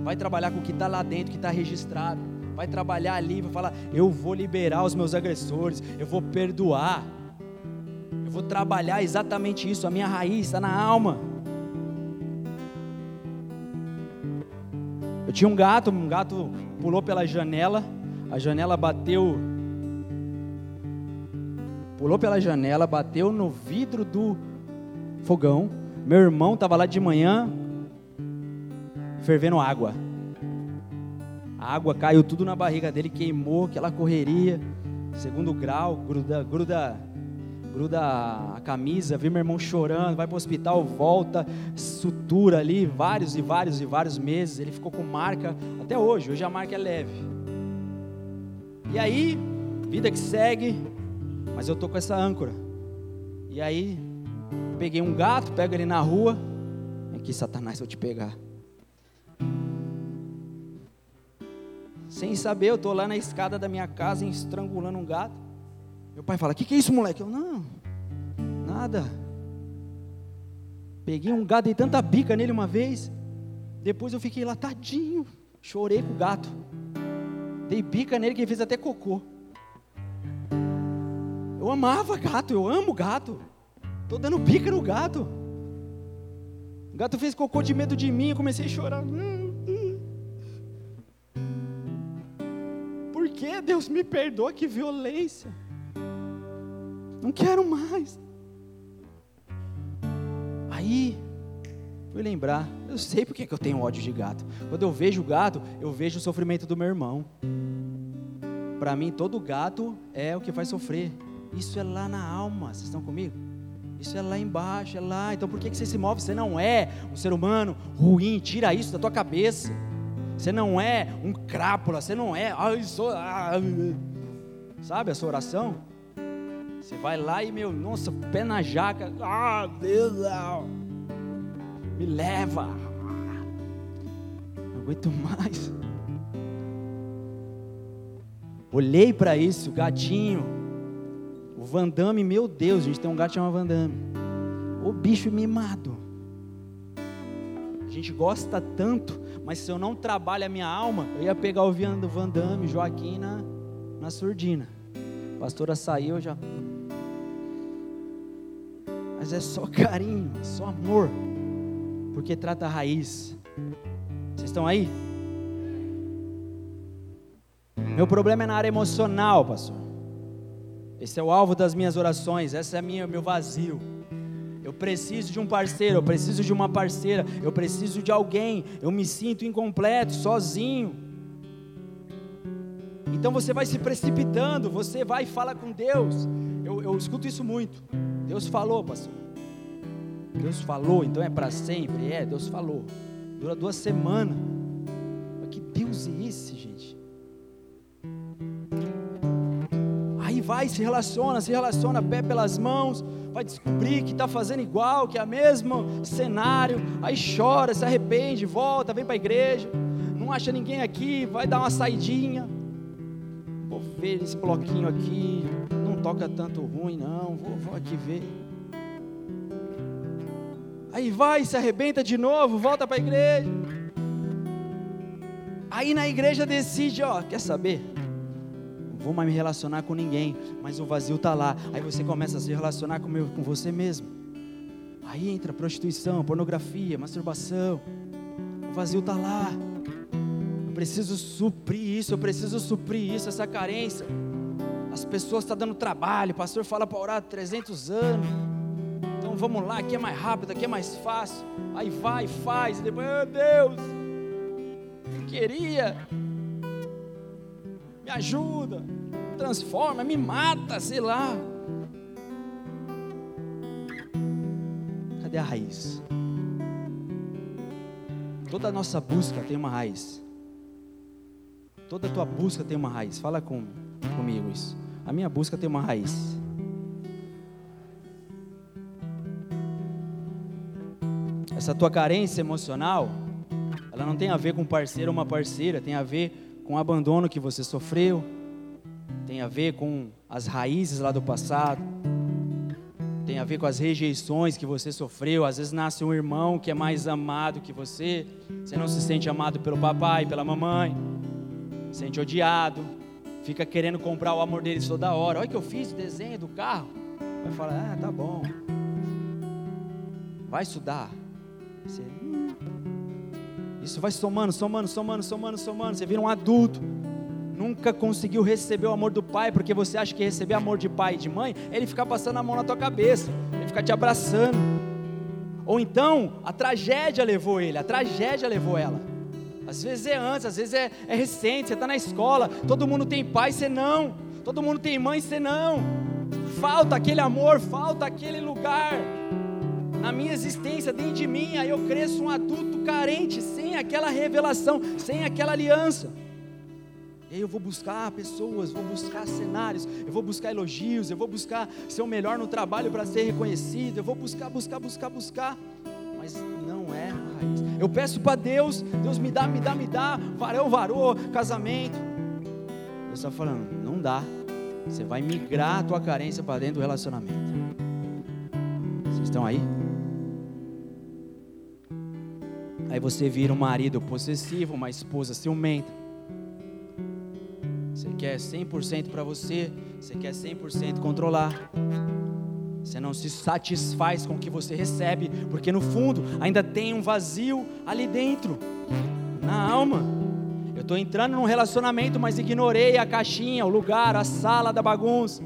Speaker 1: vai trabalhar com o que está lá dentro, que está registrado. Vai trabalhar ali, vai falar: eu vou liberar os meus agressores, eu vou perdoar, eu vou trabalhar exatamente isso. A minha raiz está na alma. Eu tinha um gato, um gato pulou pela janela, a janela bateu. Pulou pela janela, bateu no vidro do fogão. Meu irmão estava lá de manhã, fervendo água. A água caiu tudo na barriga dele, queimou, aquela correria, segundo grau, gruda, gruda gruda a camisa, vê meu irmão chorando, vai para o hospital, volta, sutura ali, vários e vários e vários meses, ele ficou com marca até hoje, hoje a marca é leve. E aí, vida que segue, mas eu tô com essa âncora. E aí, peguei um gato, pego ele na rua, aqui Satanás, vou te pegar. Sem saber, eu tô lá na escada da minha casa estrangulando um gato. Meu pai fala: O que, que é isso, moleque? Eu, não, nada. Peguei um gato, dei tanta bica nele uma vez. Depois eu fiquei lá, tadinho. Chorei com o gato. Dei bica nele que ele fez até cocô. Eu amava gato, eu amo gato. Estou dando bica no gato. O gato fez cocô de medo de mim, eu comecei a chorar. Por que Deus me perdoa? Que violência. Não quero mais. Aí, fui lembrar, eu sei porque que eu tenho ódio de gato. Quando eu vejo gato, eu vejo o sofrimento do meu irmão. Para mim, todo gato é o que faz sofrer. Isso é lá na alma, vocês estão comigo? Isso é lá embaixo, é lá. Então por que, que você se move? Você não é um ser humano ruim, tira isso da tua cabeça. Você não é um crápula, você não é. Ai, sou, ah, sabe a sua oração? Você vai lá e, meu, nossa, pé na jaca. Ah, Deus, me leva. Não aguento mais. Olhei para isso, o gatinho. O Vandame, meu Deus, a gente tem um gato chamado Vandame. O bicho mimado. A gente gosta tanto, mas se eu não trabalho a minha alma, eu ia pegar o Vandame, Joaquim na, na surdina. A pastora saiu, já mas é só carinho, é só amor, porque trata a raiz. Vocês estão aí? Meu problema é na área emocional, pastor. Esse é o alvo das minhas orações, esse é minha, meu vazio. Eu preciso de um parceiro, eu preciso de uma parceira, eu preciso de alguém. Eu me sinto incompleto, sozinho. Então você vai se precipitando, você vai e fala com Deus. Eu, eu escuto isso muito. Deus falou, pastor. Deus falou, então é para sempre. É, Deus falou. Dura duas semanas. Mas que Deus é esse, gente? Aí vai, se relaciona, se relaciona, pé pelas mãos, vai descobrir que está fazendo igual, que é o mesmo cenário. Aí chora, se arrepende, volta, vem para a igreja. Não acha ninguém aqui, vai dar uma saidinha. Vou ver esse bloquinho aqui toca tanto ruim, não, vou, vou aqui ver. Aí vai, se arrebenta de novo, volta para a igreja. Aí na igreja decide, ó, quer saber? Vou mais me relacionar com ninguém, mas o vazio está lá. Aí você começa a se relacionar com, meu, com você mesmo. Aí entra prostituição, pornografia, masturbação. O vazio está lá. Eu preciso suprir isso, eu preciso suprir isso, essa carência. As pessoas estão tá dando trabalho, o pastor fala para orar 300 anos. Então vamos lá, aqui é mais rápido, aqui é mais fácil. Aí vai, faz, e depois, meu Deus, eu queria. Me ajuda, transforma, me mata, sei lá. Cadê a raiz? Toda a nossa busca tem uma raiz. Toda a tua busca tem uma raiz. Fala com, comigo isso. A minha busca tem uma raiz. Essa tua carência emocional, ela não tem a ver com parceiro ou uma parceira, tem a ver com o abandono que você sofreu, tem a ver com as raízes lá do passado, tem a ver com as rejeições que você sofreu. Às vezes nasce um irmão que é mais amado que você, você não se sente amado pelo papai, pela mamãe, se sente odiado, fica querendo comprar o amor deles toda hora. Olha que eu fiz o desenho do carro. Vai falar, ah, tá bom. Vai estudar. Você, hum. Isso vai somando, somando, somando, somando, somando. Você vira um adulto. Nunca conseguiu receber o amor do pai, porque você acha que receber amor de pai e de mãe, ele ficar passando a mão na tua cabeça, ele ficar te abraçando. Ou então, a tragédia levou ele, a tragédia levou ela. Às vezes é antes, às vezes é, é recente, você está na escola, todo mundo tem pai, você não. Todo mundo tem mãe, você não. Falta aquele amor, falta aquele lugar na minha existência, dentro de mim, aí eu cresço um adulto carente, sem aquela revelação, sem aquela aliança. E aí eu vou buscar pessoas, vou buscar cenários, eu vou buscar elogios, eu vou buscar ser o melhor no trabalho para ser reconhecido, eu vou buscar, buscar, buscar, buscar, mas não é raiz. Eu peço para Deus, Deus me dá, me dá, me dá, varão, varô, casamento. Deus está falando, não dá. Você vai migrar a tua carência para dentro do relacionamento. Vocês estão aí? Aí você vira um marido possessivo, uma esposa ciumenta. Você quer 100% para você, você quer 100% controlar. Você não se satisfaz com o que você recebe, porque no fundo ainda tem um vazio ali dentro, na alma. Eu estou entrando num relacionamento, mas ignorei a caixinha, o lugar, a sala da bagunça.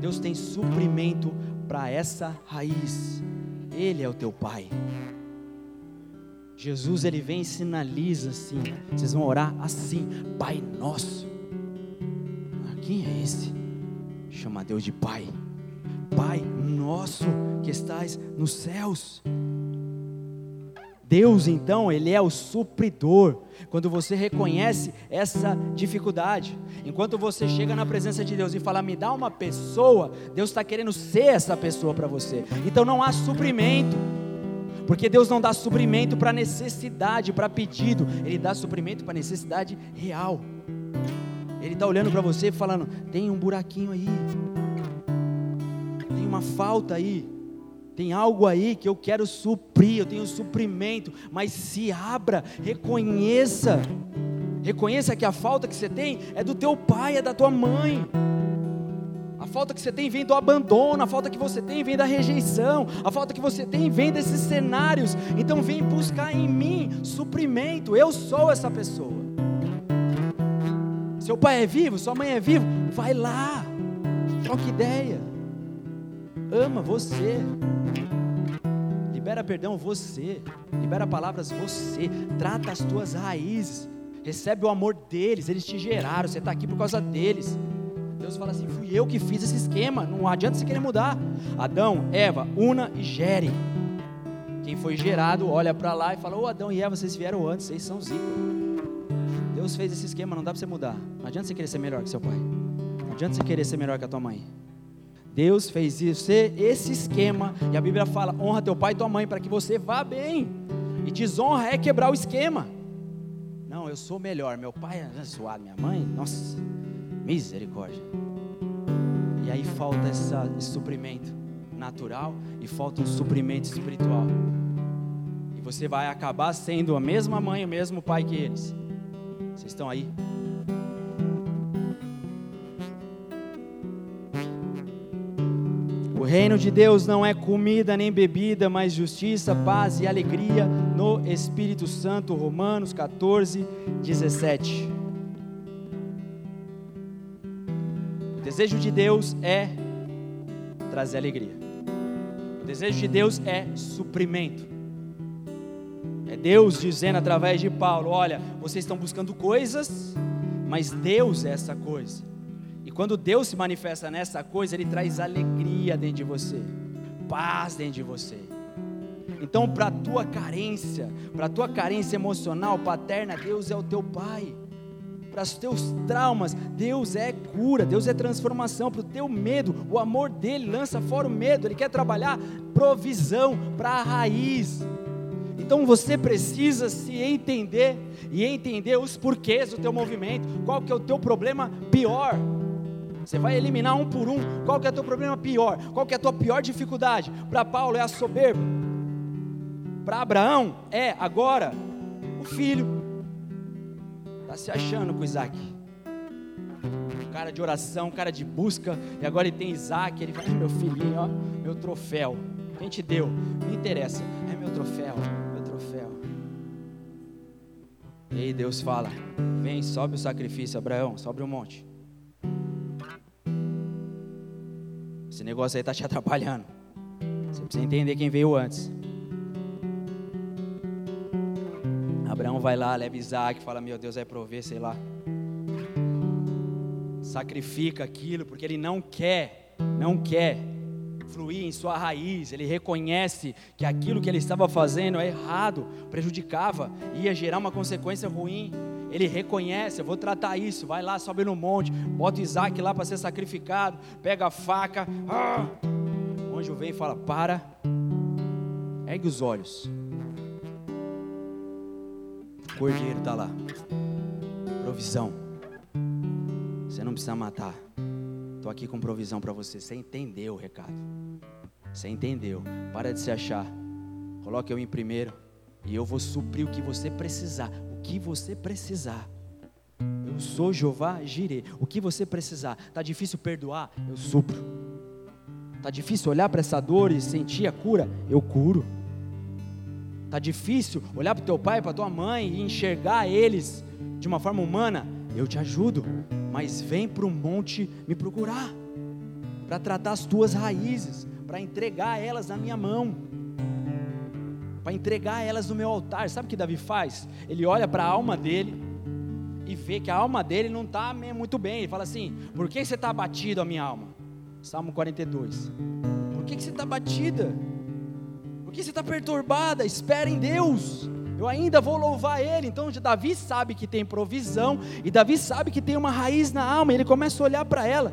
Speaker 1: Deus tem suprimento para essa raiz. Ele é o teu Pai. Jesus ele vem e sinaliza assim. Vocês vão orar assim, Pai Nosso. Ah, quem é esse? Chama Deus de Pai. Pai Nosso que estás nos céus. Deus então, Ele é o supridor. Quando você reconhece essa dificuldade, enquanto você chega na presença de Deus e fala, me dá uma pessoa, Deus está querendo ser essa pessoa para você. Então não há suprimento. Porque Deus não dá suprimento para necessidade, para pedido, Ele dá suprimento para necessidade real. Ele está olhando para você falando: tem um buraquinho aí, tem uma falta aí, tem algo aí que eu quero suprir, eu tenho suprimento, mas se abra, reconheça, reconheça que a falta que você tem é do teu pai, é da tua mãe. A falta que você tem vem do abandono, a falta que você tem vem da rejeição, a falta que você tem vem desses cenários. Então vem buscar em mim suprimento. Eu sou essa pessoa. Seu pai é vivo, sua mãe é vivo, vai lá. Troca ideia. Ama você. Libera perdão você. Libera palavras você. Trata as tuas raízes. Recebe o amor deles, eles te geraram, você está aqui por causa deles. Deus fala assim: fui eu que fiz esse esquema, não adianta você querer mudar. Adão, Eva, una e gere. Quem foi gerado olha para lá e fala: Ô Adão e Eva, vocês vieram antes, vocês são zica. Deus fez esse esquema, não dá para você mudar. Não adianta você querer ser melhor que seu pai. Não adianta você querer ser melhor que a tua mãe. Deus fez isso, esse esquema, e a Bíblia fala: honra teu pai e tua mãe para que você vá bem. E desonra é quebrar o esquema. Não, eu sou melhor. Meu pai é zoado, minha mãe, nossa. Misericórdia. E aí falta essa, esse suprimento natural e falta um suprimento espiritual. E você vai acabar sendo a mesma mãe, o mesmo pai que eles. Vocês estão aí? O reino de Deus não é comida nem bebida, mas justiça, paz e alegria no Espírito Santo. Romanos 14, 17. Desejo de Deus é trazer alegria. O desejo de Deus é suprimento. É Deus dizendo através de Paulo: olha, vocês estão buscando coisas Mas Deus é essa coisa. E quando Deus se manifesta nessa coisa, Ele traz alegria dentro de você, paz dentro de você. Então, para a tua carência, para a tua carência emocional, paterna, Deus é o teu Pai. Para os teus traumas, Deus é cura, Deus é transformação. Para o teu medo, o amor dele lança fora o medo. Ele quer trabalhar provisão para a raiz. Então você precisa se entender e entender os porquês do teu movimento. Qual que é o teu problema pior? Você vai eliminar um por um. Qual que é o teu problema pior? Qual que é a tua pior dificuldade? Para Paulo é a soberba. Para Abraão é agora o filho. Está se achando com Isaac. Cara de oração, cara de busca. E agora ele tem Isaac. Ele vai, meu filhinho, ó, meu troféu. Quem te deu? Não interessa. É meu troféu, meu troféu. E aí Deus fala: Vem, sobe o sacrifício, Abraão, sobe o monte. Esse negócio aí está te atrapalhando. Você precisa entender quem veio antes. Abraão vai lá, leva Isaac, fala: Meu Deus, vai prover, sei lá. Sacrifica aquilo, porque ele não quer, não quer fluir em sua raiz. Ele reconhece que aquilo que ele estava fazendo é errado, prejudicava, ia gerar uma consequência ruim. Ele reconhece, eu vou tratar isso. Vai lá, sobe no monte, bota Isaac lá para ser sacrificado, pega a faca. Ah! O anjo vem e fala: Para, ergue os olhos cordeiro está lá. Provisão. Você não precisa matar. Estou aqui com provisão para você. Você entendeu o recado. Você entendeu. Para de se achar. Coloque eu em primeiro. E eu vou suprir o que você precisar. O que você precisar. Eu sou Jeová Jireh. O que você precisar. Está difícil perdoar? Eu supro. Está difícil olhar para essa dor e sentir a cura? Eu curo. Tá difícil olhar para teu pai, para tua mãe e enxergar eles de uma forma humana? Eu te ajudo, mas vem para o monte me procurar, para tratar as tuas raízes, para entregar elas na minha mão, para entregar elas no meu altar. Sabe o que Davi faz? Ele olha para a alma dele e vê que a alma dele não está muito bem. Ele fala assim: Por que você está abatido, a minha alma? Salmo 42. Por que, que você está batida? Que você está perturbada? Espera em Deus. Eu ainda vou louvar Ele. Então Davi sabe que tem provisão e Davi sabe que tem uma raiz na alma. Ele começa a olhar para ela,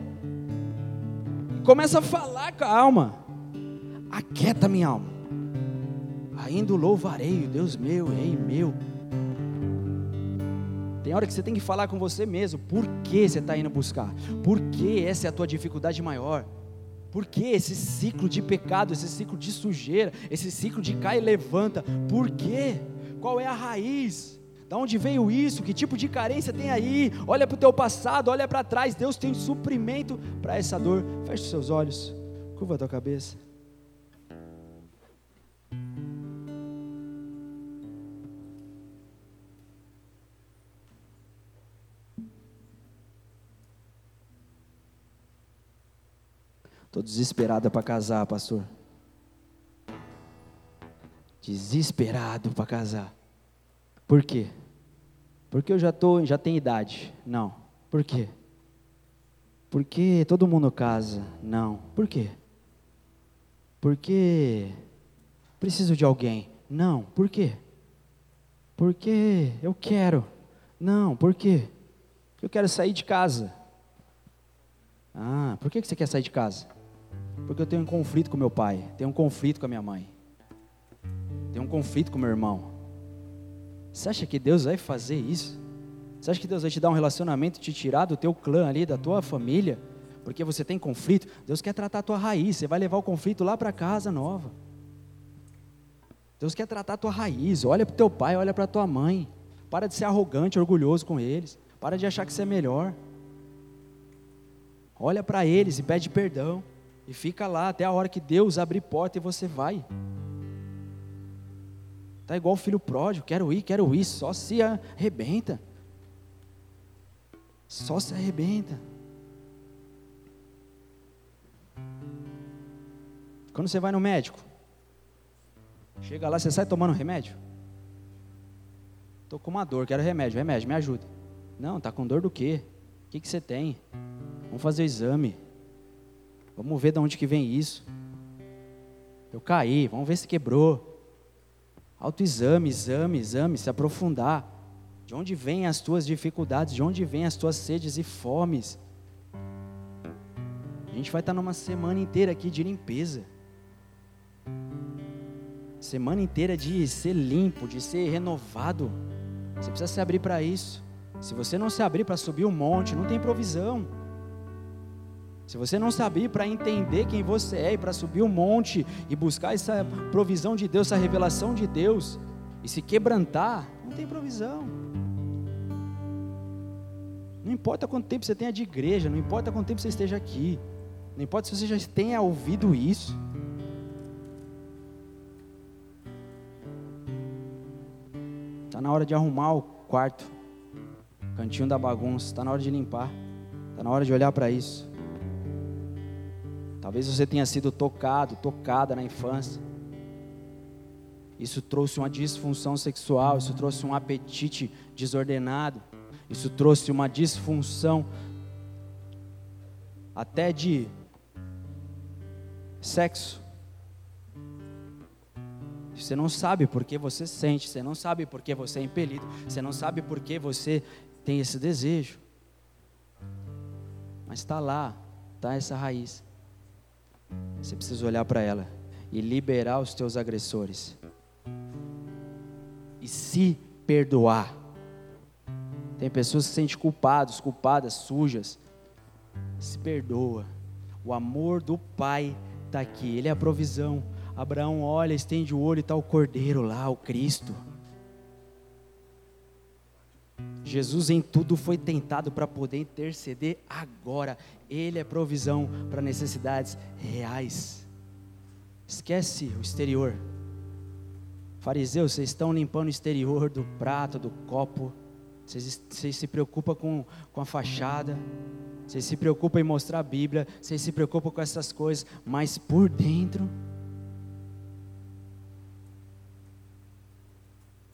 Speaker 1: começa a falar com a alma. Aquieta minha alma. Ainda louvarei o Deus meu, Rei meu. Tem hora que você tem que falar com você mesmo. Por que você está indo buscar? Por que essa é a tua dificuldade maior? Por que esse ciclo de pecado, esse ciclo de sujeira, esse ciclo de cai e levanta? Por quê? Qual é a raiz? Da onde veio isso? Que tipo de carência tem aí? Olha para o teu passado, olha para trás. Deus tem suprimento para essa dor. Feche os seus olhos, curva a tua cabeça. Estou desesperada para casar, pastor. Desesperado para casar. Por quê? Porque eu já tô, já tenho idade. Não. Por quê? Porque todo mundo casa. Não. Por quê? Porque preciso de alguém. Não. Por quê? Porque eu quero. Não. Por quê? Eu quero sair de casa. Ah, por que você quer sair de casa? Porque eu tenho um conflito com meu pai, tenho um conflito com a minha mãe, tenho um conflito com meu irmão. Você acha que Deus vai fazer isso? Você acha que Deus vai te dar um relacionamento, te tirar do teu clã ali, da tua família, porque você tem conflito? Deus quer tratar a tua raiz, você vai levar o conflito lá para casa nova. Deus quer tratar a tua raiz, olha para o teu pai, olha para a tua mãe. Para de ser arrogante, orgulhoso com eles. Para de achar que você é melhor. Olha para eles e pede perdão. E fica lá até a hora que Deus abrir porta e você vai. Tá igual o filho pródigo, quero ir, quero ir, só se arrebenta. Só se arrebenta. Quando você vai no médico, chega lá, você sai tomando remédio? Estou com uma dor, quero remédio, remédio, me ajuda. Não, está com dor do quê? O que, que você tem? Vamos fazer o exame. Vamos ver de onde que vem isso. Eu caí, vamos ver se quebrou. Autoexame, exame, exame, se aprofundar. De onde vêm as tuas dificuldades? De onde vêm as tuas sedes e fomes? A gente vai estar numa semana inteira aqui de limpeza. Semana inteira de ser limpo, de ser renovado. Você precisa se abrir para isso. Se você não se abrir para subir o um monte, não tem provisão. Se você não se abrir para entender quem você é e para subir o um monte e buscar essa provisão de Deus, essa revelação de Deus, e se quebrantar, não tem provisão. Não importa quanto tempo você tenha de igreja, não importa quanto tempo você esteja aqui, não importa se você já tenha ouvido isso. Está na hora de arrumar o quarto, cantinho da bagunça, está na hora de limpar, está na hora de olhar para isso. Talvez você tenha sido tocado, tocada na infância. Isso trouxe uma disfunção sexual, isso trouxe um apetite desordenado. Isso trouxe uma disfunção até de sexo. Você não sabe por que você sente, você não sabe por que você é impelido, você não sabe por que você tem esse desejo. Mas está lá, está essa raiz. Você precisa olhar para ela e liberar os teus agressores. E se perdoar. Tem pessoas que se sentem culpados, culpadas, sujas. Se perdoa. O amor do Pai está aqui. Ele é a provisão. Abraão olha, estende o olho e está o cordeiro lá, o Cristo. Jesus em tudo foi tentado para poder interceder agora. Ele é provisão para necessidades reais. Esquece o exterior. Fariseus, vocês estão limpando o exterior do prato, do copo. Vocês, vocês se preocupam com, com a fachada. Vocês se preocupam em mostrar a Bíblia. Vocês se preocupam com essas coisas. Mas por dentro.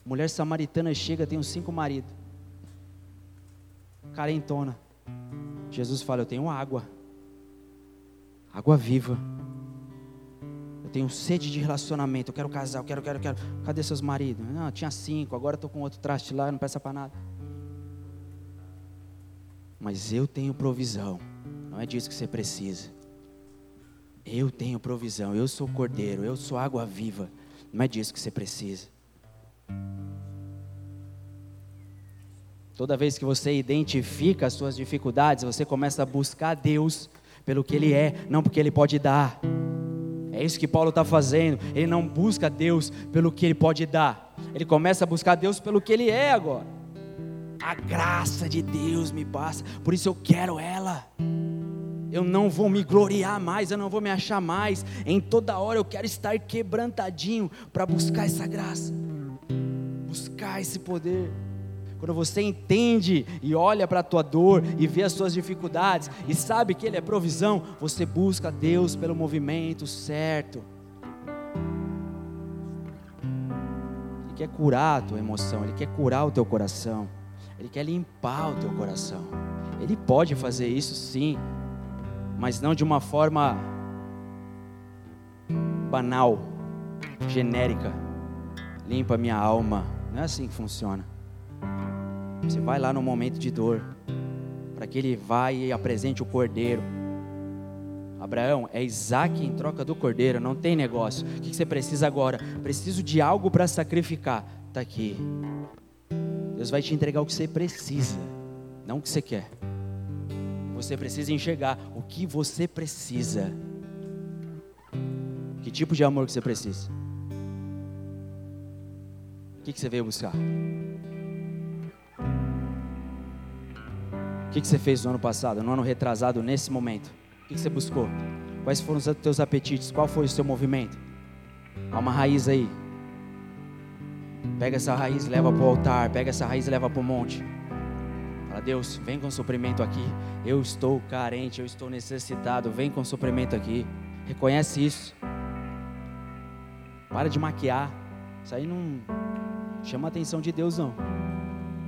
Speaker 1: Mulher samaritana chega, tem uns cinco maridos. Carentona. Jesus fala: Eu tenho água. Água viva. Eu tenho sede de relacionamento. Eu quero casar. Eu quero, quero, quero. Cadê seus maridos? Não, tinha cinco. Agora estou com outro traste lá. Não peça para nada mas eu tenho provisão. Não é disso que você precisa. Eu tenho provisão, eu sou cordeiro, eu sou água viva. Não é disso que você precisa. Toda vez que você identifica as suas dificuldades, você começa a buscar Deus pelo que Ele é, não porque Ele pode dar. É isso que Paulo está fazendo. Ele não busca Deus pelo que Ele pode dar. Ele começa a buscar Deus pelo que Ele é agora. A graça de Deus me passa, por isso eu quero ela. Eu não vou me gloriar mais, eu não vou me achar mais. Em toda hora eu quero estar quebrantadinho para buscar essa graça, buscar esse poder. Quando você entende e olha para a tua dor e vê as suas dificuldades e sabe que Ele é provisão, você busca Deus pelo movimento certo. Ele quer curar a tua emoção, Ele quer curar o teu coração. Ele quer limpar o teu coração. Ele pode fazer isso sim, mas não de uma forma banal, genérica. Limpa minha alma. Não é assim que funciona. Você vai lá no momento de dor, para que ele vá e apresente o cordeiro. Abraão, é Isaac em troca do cordeiro, não tem negócio. O que você precisa agora? Preciso de algo para sacrificar. Está aqui. Deus vai te entregar o que você precisa, não o que você quer. Você precisa enxergar o que você precisa. Que tipo de amor que você precisa? O que, você veio buscar? O que, você fez no ano passado, no ano retrasado, nesse momento? O que, que você buscou? Quais foram os teus apetites? Qual foi o seu movimento? Há uma raiz aí. Pega essa raiz e leva para o altar. Pega essa raiz e leva para o monte. Fala, Deus, vem com suprimento aqui. Eu estou carente, eu estou necessitado. Vem com suprimento aqui. Reconhece isso. Para de maquiar. Isso aí não chama a atenção de Deus, não.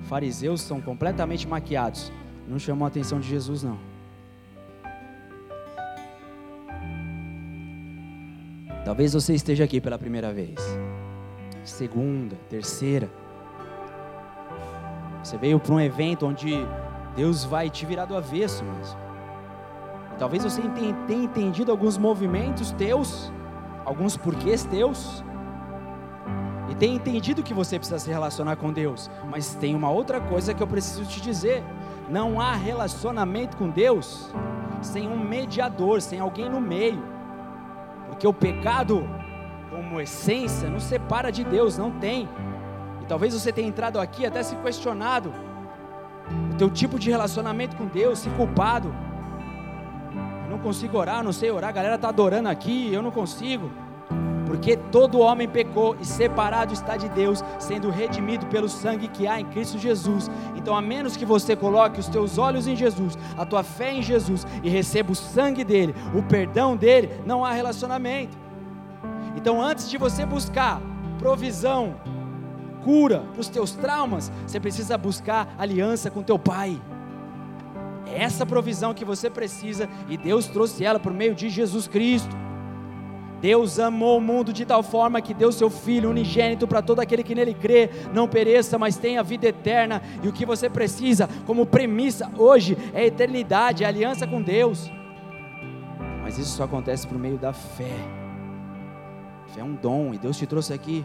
Speaker 1: Fariseus são completamente maquiados. Não chamou a atenção de Jesus, não. Talvez você esteja aqui pela primeira vez, segunda, terceira. Você veio para um evento onde Deus vai te virar do avesso mesmo. Talvez você tenha entendido alguns movimentos teus, alguns porquês teus, e tenha entendido que você precisa se relacionar com Deus. Mas tem uma outra coisa que eu preciso te dizer: não há relacionamento com Deus sem um mediador, sem alguém no meio. Porque o pecado, como essência, nos separa de Deus, não tem. E talvez você tenha entrado aqui até se questionado o teu tipo de relacionamento com Deus, se culpado. Eu não consigo orar, não sei orar, a galera está adorando aqui, eu não consigo. Porque todo homem pecou e separado está de Deus, sendo redimido pelo sangue que há em Cristo Jesus. Então, a menos que você coloque os teus olhos em Jesus, a tua fé em Jesus e receba o sangue dele, o perdão dele, não há relacionamento. Então, antes de você buscar provisão, cura para os teus traumas, você precisa buscar aliança com teu pai. É essa provisão que você precisa e Deus trouxe ela por meio de Jesus Cristo. Deus amou o mundo de tal forma que deu seu Filho unigênito para todo aquele que nele crê, não pereça, mas tenha vida eterna. E o que você precisa, como premissa hoje, é eternidade, é aliança com Deus. Mas isso só acontece por meio da fé. Fé é um dom, e Deus te trouxe aqui.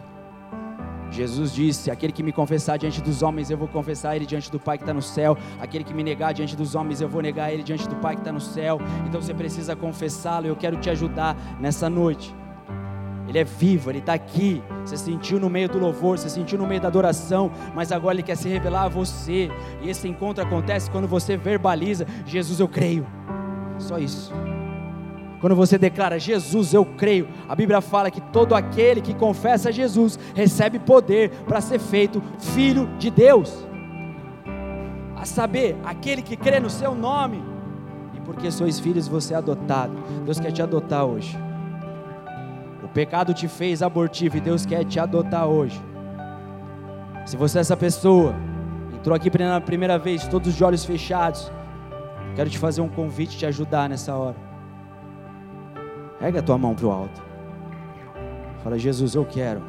Speaker 1: Jesus disse: Aquele que me confessar diante dos homens, eu vou confessar ele diante do Pai que está no céu. Aquele que me negar diante dos homens, eu vou negar ele diante do Pai que está no céu. Então você precisa confessá-lo. Eu quero te ajudar nessa noite. Ele é vivo, Ele está aqui. Você sentiu no meio do louvor, você sentiu no meio da adoração, mas agora Ele quer se revelar a você. E esse encontro acontece quando você verbaliza: Jesus, eu creio. Só isso. Quando você declara Jesus, eu creio, a Bíblia fala que todo aquele que confessa Jesus recebe poder para ser feito filho de Deus. A saber, aquele que crê no seu nome, e porque sois filhos, você é adotado. Deus quer te adotar hoje. O pecado te fez abortivo e Deus quer te adotar hoje. Se você é essa pessoa, entrou aqui pela primeira vez, todos de olhos fechados, quero te fazer um convite, te ajudar nessa hora. Erga a tua mão para o alto. Fala, Jesus, eu quero.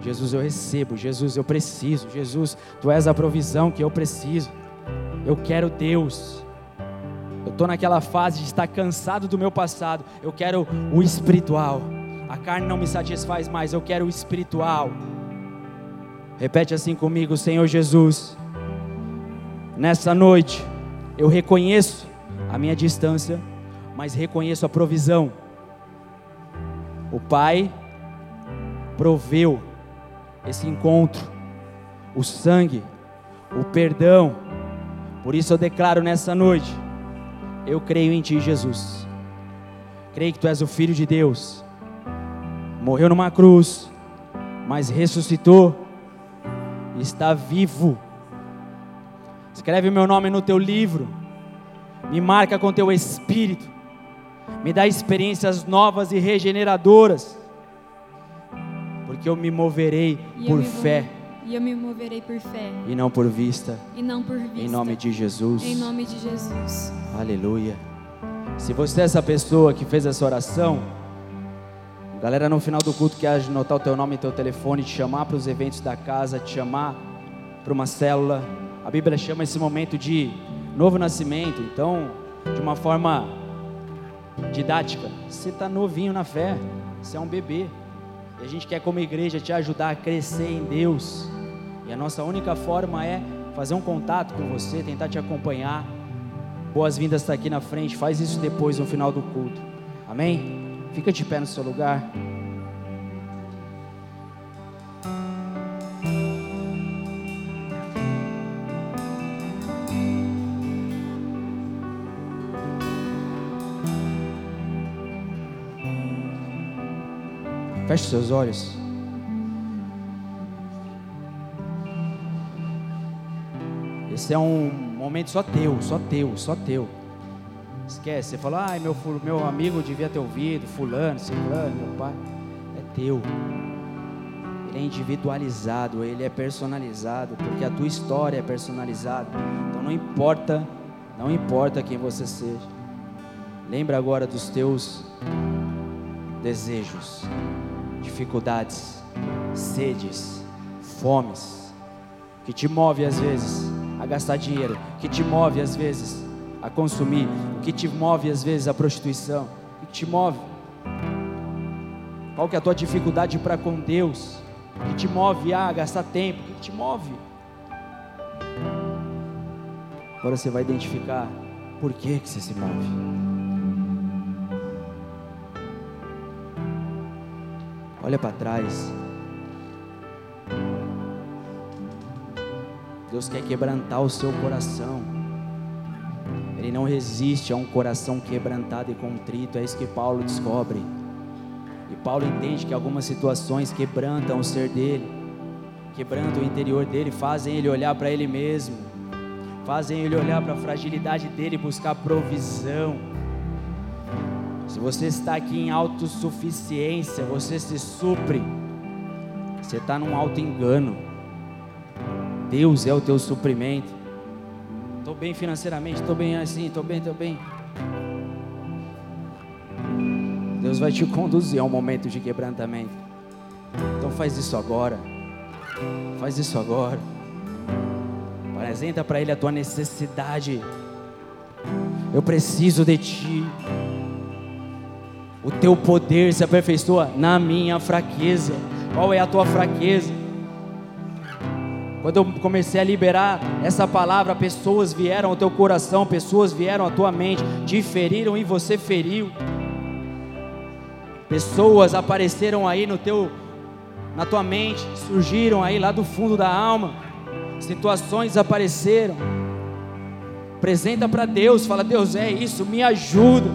Speaker 1: Jesus, eu recebo. Jesus, eu preciso. Jesus, tu és a provisão que eu preciso. Eu quero Deus. Eu estou naquela fase de estar cansado do meu passado. Eu quero o espiritual. A carne não me satisfaz mais. Eu quero o espiritual. Repete assim comigo, Senhor Jesus. Nessa noite, eu reconheço a minha distância mas reconheço a provisão. O Pai proveu esse encontro, o sangue, o perdão. Por isso eu declaro nessa noite: eu creio em Ti, Jesus. Creio que Tu és o Filho de Deus. Morreu numa cruz, mas ressuscitou, está vivo. Escreve meu nome no Teu livro, me marca com Teu Espírito me dá experiências novas e regeneradoras, porque eu me moverei
Speaker 2: E
Speaker 1: por
Speaker 2: me
Speaker 1: fé
Speaker 2: E eu me moverei por fé
Speaker 1: e não por vista,
Speaker 2: e não por vista.
Speaker 1: em nome de Jesus.
Speaker 2: Em nome de Jesus.
Speaker 1: Aleluia. Se você é essa pessoa que fez essa oração, galera, no final do culto quer anotar o teu nome e teu telefone, te chamar para os eventos da casa, te chamar para uma célula. A Bíblia chama esse momento de novo nascimento. Então, de uma forma didática, você está novinho na fé, você é um bebê. E a gente quer, como igreja, te ajudar a crescer em Deus. E a nossa única forma é fazer um contato com você, tentar te acompanhar. Boas-vindas está aqui na frente, faz isso depois no final do culto. Amém? Fica de pé no seu lugar. Feche seus olhos. Esse é um momento só teu, só teu, só teu. Esquece, você fala, ai meu, meu amigo devia ter ouvido, fulano, ciclano, meu pai. É teu. ele é individualizado, ele é personalizado, porque a tua história é personalizada. Então não importa, não importa quem você seja. Lembra agora dos teus desejos, dificuldades, sedes, fomes, que te move às vezes a gastar dinheiro, que te move às vezes a consumir, que te move às vezes a prostituição, que te move. Qual que é a tua dificuldade para com Deus? Que te move a gastar tempo? Que te move? Agora você vai identificar por que que você se move. Olha para trás. Deus quer quebrantar o seu coração. Ele não resiste a um coração quebrantado e contrito. É isso que Paulo descobre. E Paulo entende que algumas situações quebrantam o ser dele, quebrantam o interior dele, fazem ele olhar para ele mesmo, fazem ele olhar para a fragilidade dele, buscar provisão. Se você está aqui em autossuficiência, você se supre, você está num alto engano. Deus é o teu suprimento. Estou bem financeiramente, estou bem assim, estou bem, estou bem. Deus vai te conduzir a um momento de quebrantamento. Então faz isso agora. Faz isso agora. Apresenta para Ele a tua necessidade. Eu preciso de Ti. O teu poder se aperfeiçoa na minha fraqueza. Qual é a tua fraqueza? Quando eu comecei a liberar essa palavra, pessoas vieram ao teu coração, pessoas vieram à tua mente, te feriram e você feriu. Pessoas apareceram aí no teu na tua mente, surgiram aí lá do fundo da alma. Situações apareceram. Apresenta para Deus, fala: "Deus, é isso, me ajuda.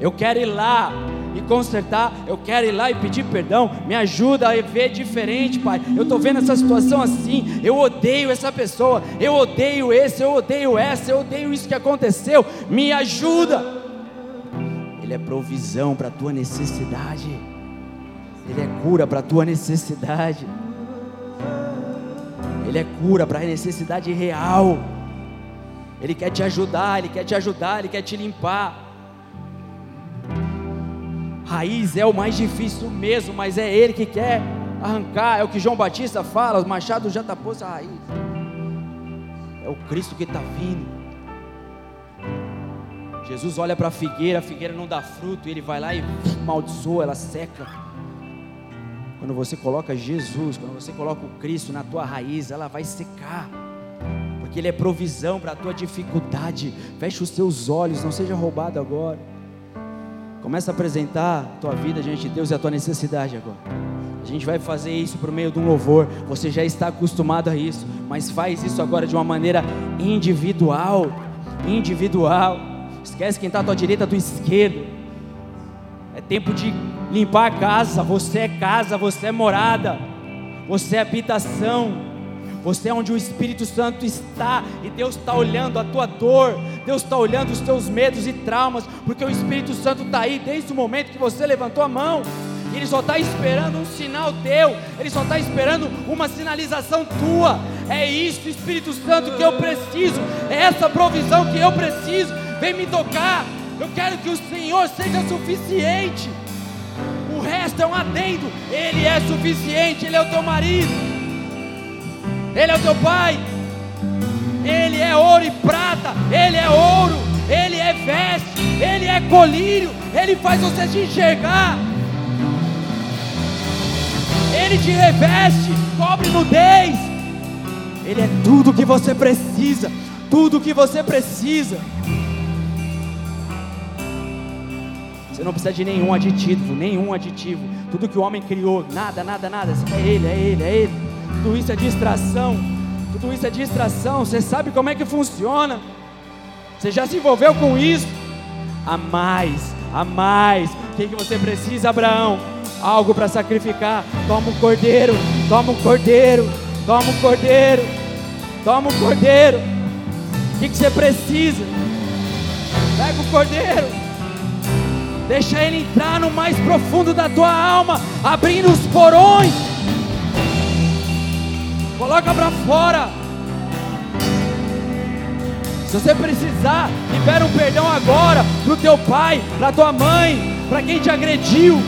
Speaker 1: Eu quero ir lá e consertar, eu quero ir lá e pedir perdão. Me ajuda a ver diferente, Pai. Eu estou vendo essa situação assim. Eu odeio essa pessoa, eu odeio esse, eu odeio essa, eu odeio isso que aconteceu. Me ajuda. Ele é provisão para a tua necessidade. Ele é cura para a tua necessidade. Ele é cura para a necessidade real. Ele quer te ajudar, ele quer te ajudar, ele quer te limpar. Raiz é o mais difícil mesmo, mas é ele que quer arrancar. É o que João Batista fala: o machado já tapou essa raiz. É o Cristo que está vindo. Jesus olha para a figueira, a figueira não dá fruto, ele vai lá e amaldiçoa, ela seca. Quando você coloca Jesus, quando você coloca o Cristo na tua raiz, ela vai secar, porque Ele é provisão para a tua dificuldade. Feche os teus olhos, não seja roubado agora. Começa a apresentar a tua vida diante de Deus e a tua necessidade agora. A gente vai fazer isso por meio de um louvor. Você já está acostumado a isso, mas faz isso agora de uma maneira individual. Individual. Esquece quem está à tua direita, à tua esquerda. É tempo de limpar a casa. Você é casa, você é morada, você é habitação. Você é onde o Espírito Santo está e Deus está olhando a tua dor, Deus está olhando os teus medos e traumas, porque o Espírito Santo está aí desde o momento que você levantou a mão. Ele só está esperando um sinal teu, Ele só está esperando uma sinalização tua. É isso, Espírito Santo, que eu preciso, é essa provisão que eu preciso vem me tocar. Eu quero que o Senhor seja suficiente. O resto é um adendo. Ele é suficiente, Ele é o teu marido, Ele é o teu pai, Ele é ouro e prata, Ele é ouro, Ele é veste, Ele é colírio, Ele faz você te enxergar. Ele te reveste, cobre nudez. Ele é tudo que você precisa, tudo que você precisa. Você não precisa de nenhum aditivo, nenhum aditivo. Tudo que o homem criou, nada, nada, nada. É ele, é ele, é ele. Tudo isso é distração. Tudo isso é distração. Você sabe como é que funciona. Você já se envolveu com isso. A mais, a mais. O que, que você precisa, Abraão? Algo para sacrificar. Toma um cordeiro, toma um cordeiro, toma um cordeiro, toma um cordeiro. O que, que você precisa? Pega o cordeiro. Deixa Ele entrar no mais profundo da tua alma, abrindo os porões. Coloca para fora. Se você precisar, libera um perdão agora pro teu pai, pra tua mãe, para quem te agrediu.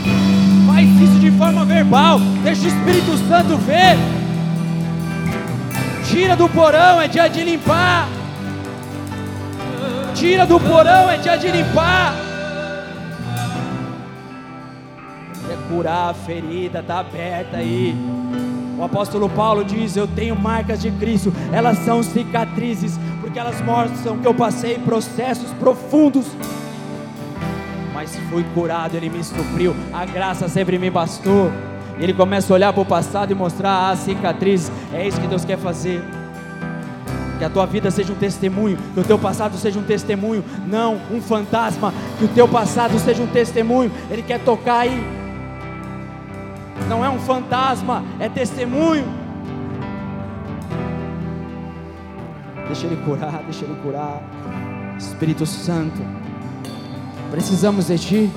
Speaker 1: Faz isso de forma verbal. Deixa o Espírito Santo ver. Tira do porão, é dia de limpar. Tira do porão, é dia de limpar. É curar a ferida, tá aberta aí. O apóstolo Paulo diz: Eu tenho marcas de Cristo, elas são cicatrizes, porque elas mostram que eu passei processos profundos. Mas fui curado, Ele me supriu, a graça sempre me bastou. Ele começa a olhar para o passado e mostrar as cicatrizes. É isso que Deus quer fazer. Que a tua vida seja um testemunho, que o teu passado seja um testemunho, não um fantasma. Que o teu passado seja um testemunho. Ele quer tocar aí não é um fantasma, é testemunho. Deixa Ele curar, deixa Ele curar. Espírito Santo, precisamos de Ti.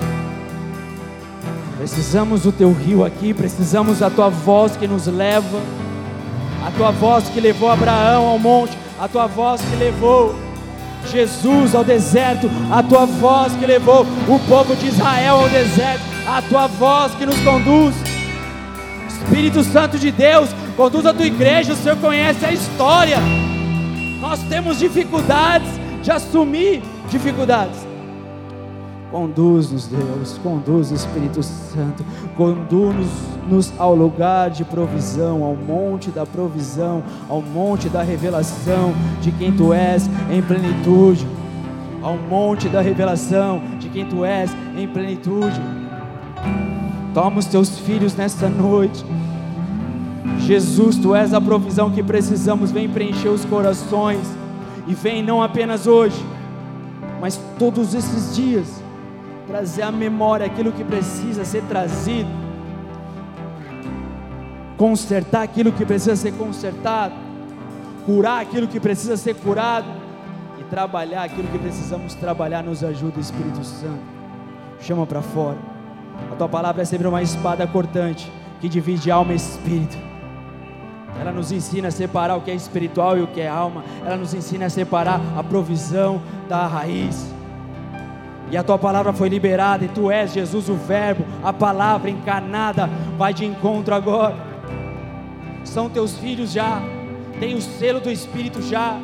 Speaker 1: Precisamos do Teu rio aqui, precisamos da Tua voz que nos leva, a Tua voz que levou Abraão ao monte, a Tua voz que levou Jesus ao deserto, a Tua voz que levou o povo de Israel ao deserto, a Tua voz que nos conduz. Espírito Santo de Deus, conduz a tua igreja, o Senhor conhece a história. Nós temos dificuldades de assumir dificuldades. Conduz-nos, Deus, conduz Espírito Santo, conduz-nos ao lugar de provisão, ao monte da provisão, ao monte da revelação de quem Tu és em plenitude, ao monte da revelação de quem Tu és em plenitude. Toma os teus filhos nesta noite. Jesus, tu és a provisão que precisamos. Vem preencher os corações. E vem não apenas hoje, mas todos esses dias. Trazer à memória aquilo que precisa ser trazido. Consertar aquilo que precisa ser consertado. Curar aquilo que precisa ser curado. E trabalhar aquilo que precisamos trabalhar. Nos ajuda, Espírito Santo. Chama para fora. A tua palavra é sempre uma espada cortante que divide alma e espírito. Ela nos ensina a separar o que é espiritual e o que é alma. Ela nos ensina a separar a provisão da raiz. E a tua palavra foi liberada, e tu és Jesus, o Verbo, a palavra encarnada. Vai de encontro agora. São teus filhos já, tem o selo do Espírito já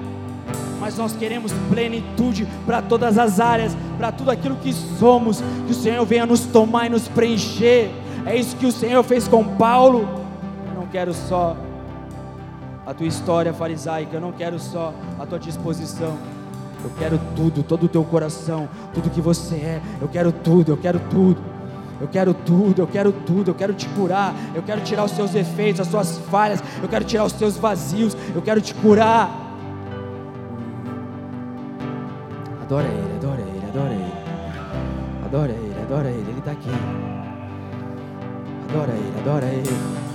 Speaker 1: mas nós queremos plenitude para todas as áreas, para tudo aquilo que somos, que o Senhor venha nos tomar e nos preencher. É isso que o Senhor fez com Paulo. Eu não quero só a tua história farisaica, eu não quero só a tua disposição. Eu quero tudo, todo o teu coração, tudo que você é. Eu quero tudo, eu quero tudo. Eu quero tudo, eu quero tudo, eu quero te curar, eu quero tirar os seus efeitos, as suas falhas, eu quero tirar os teus vazios, eu quero te curar. Adora Ele, adora Ele, adora Ele. Adora Ele, adora Ele, Ele está aqui. Adora Ele, adora Ele.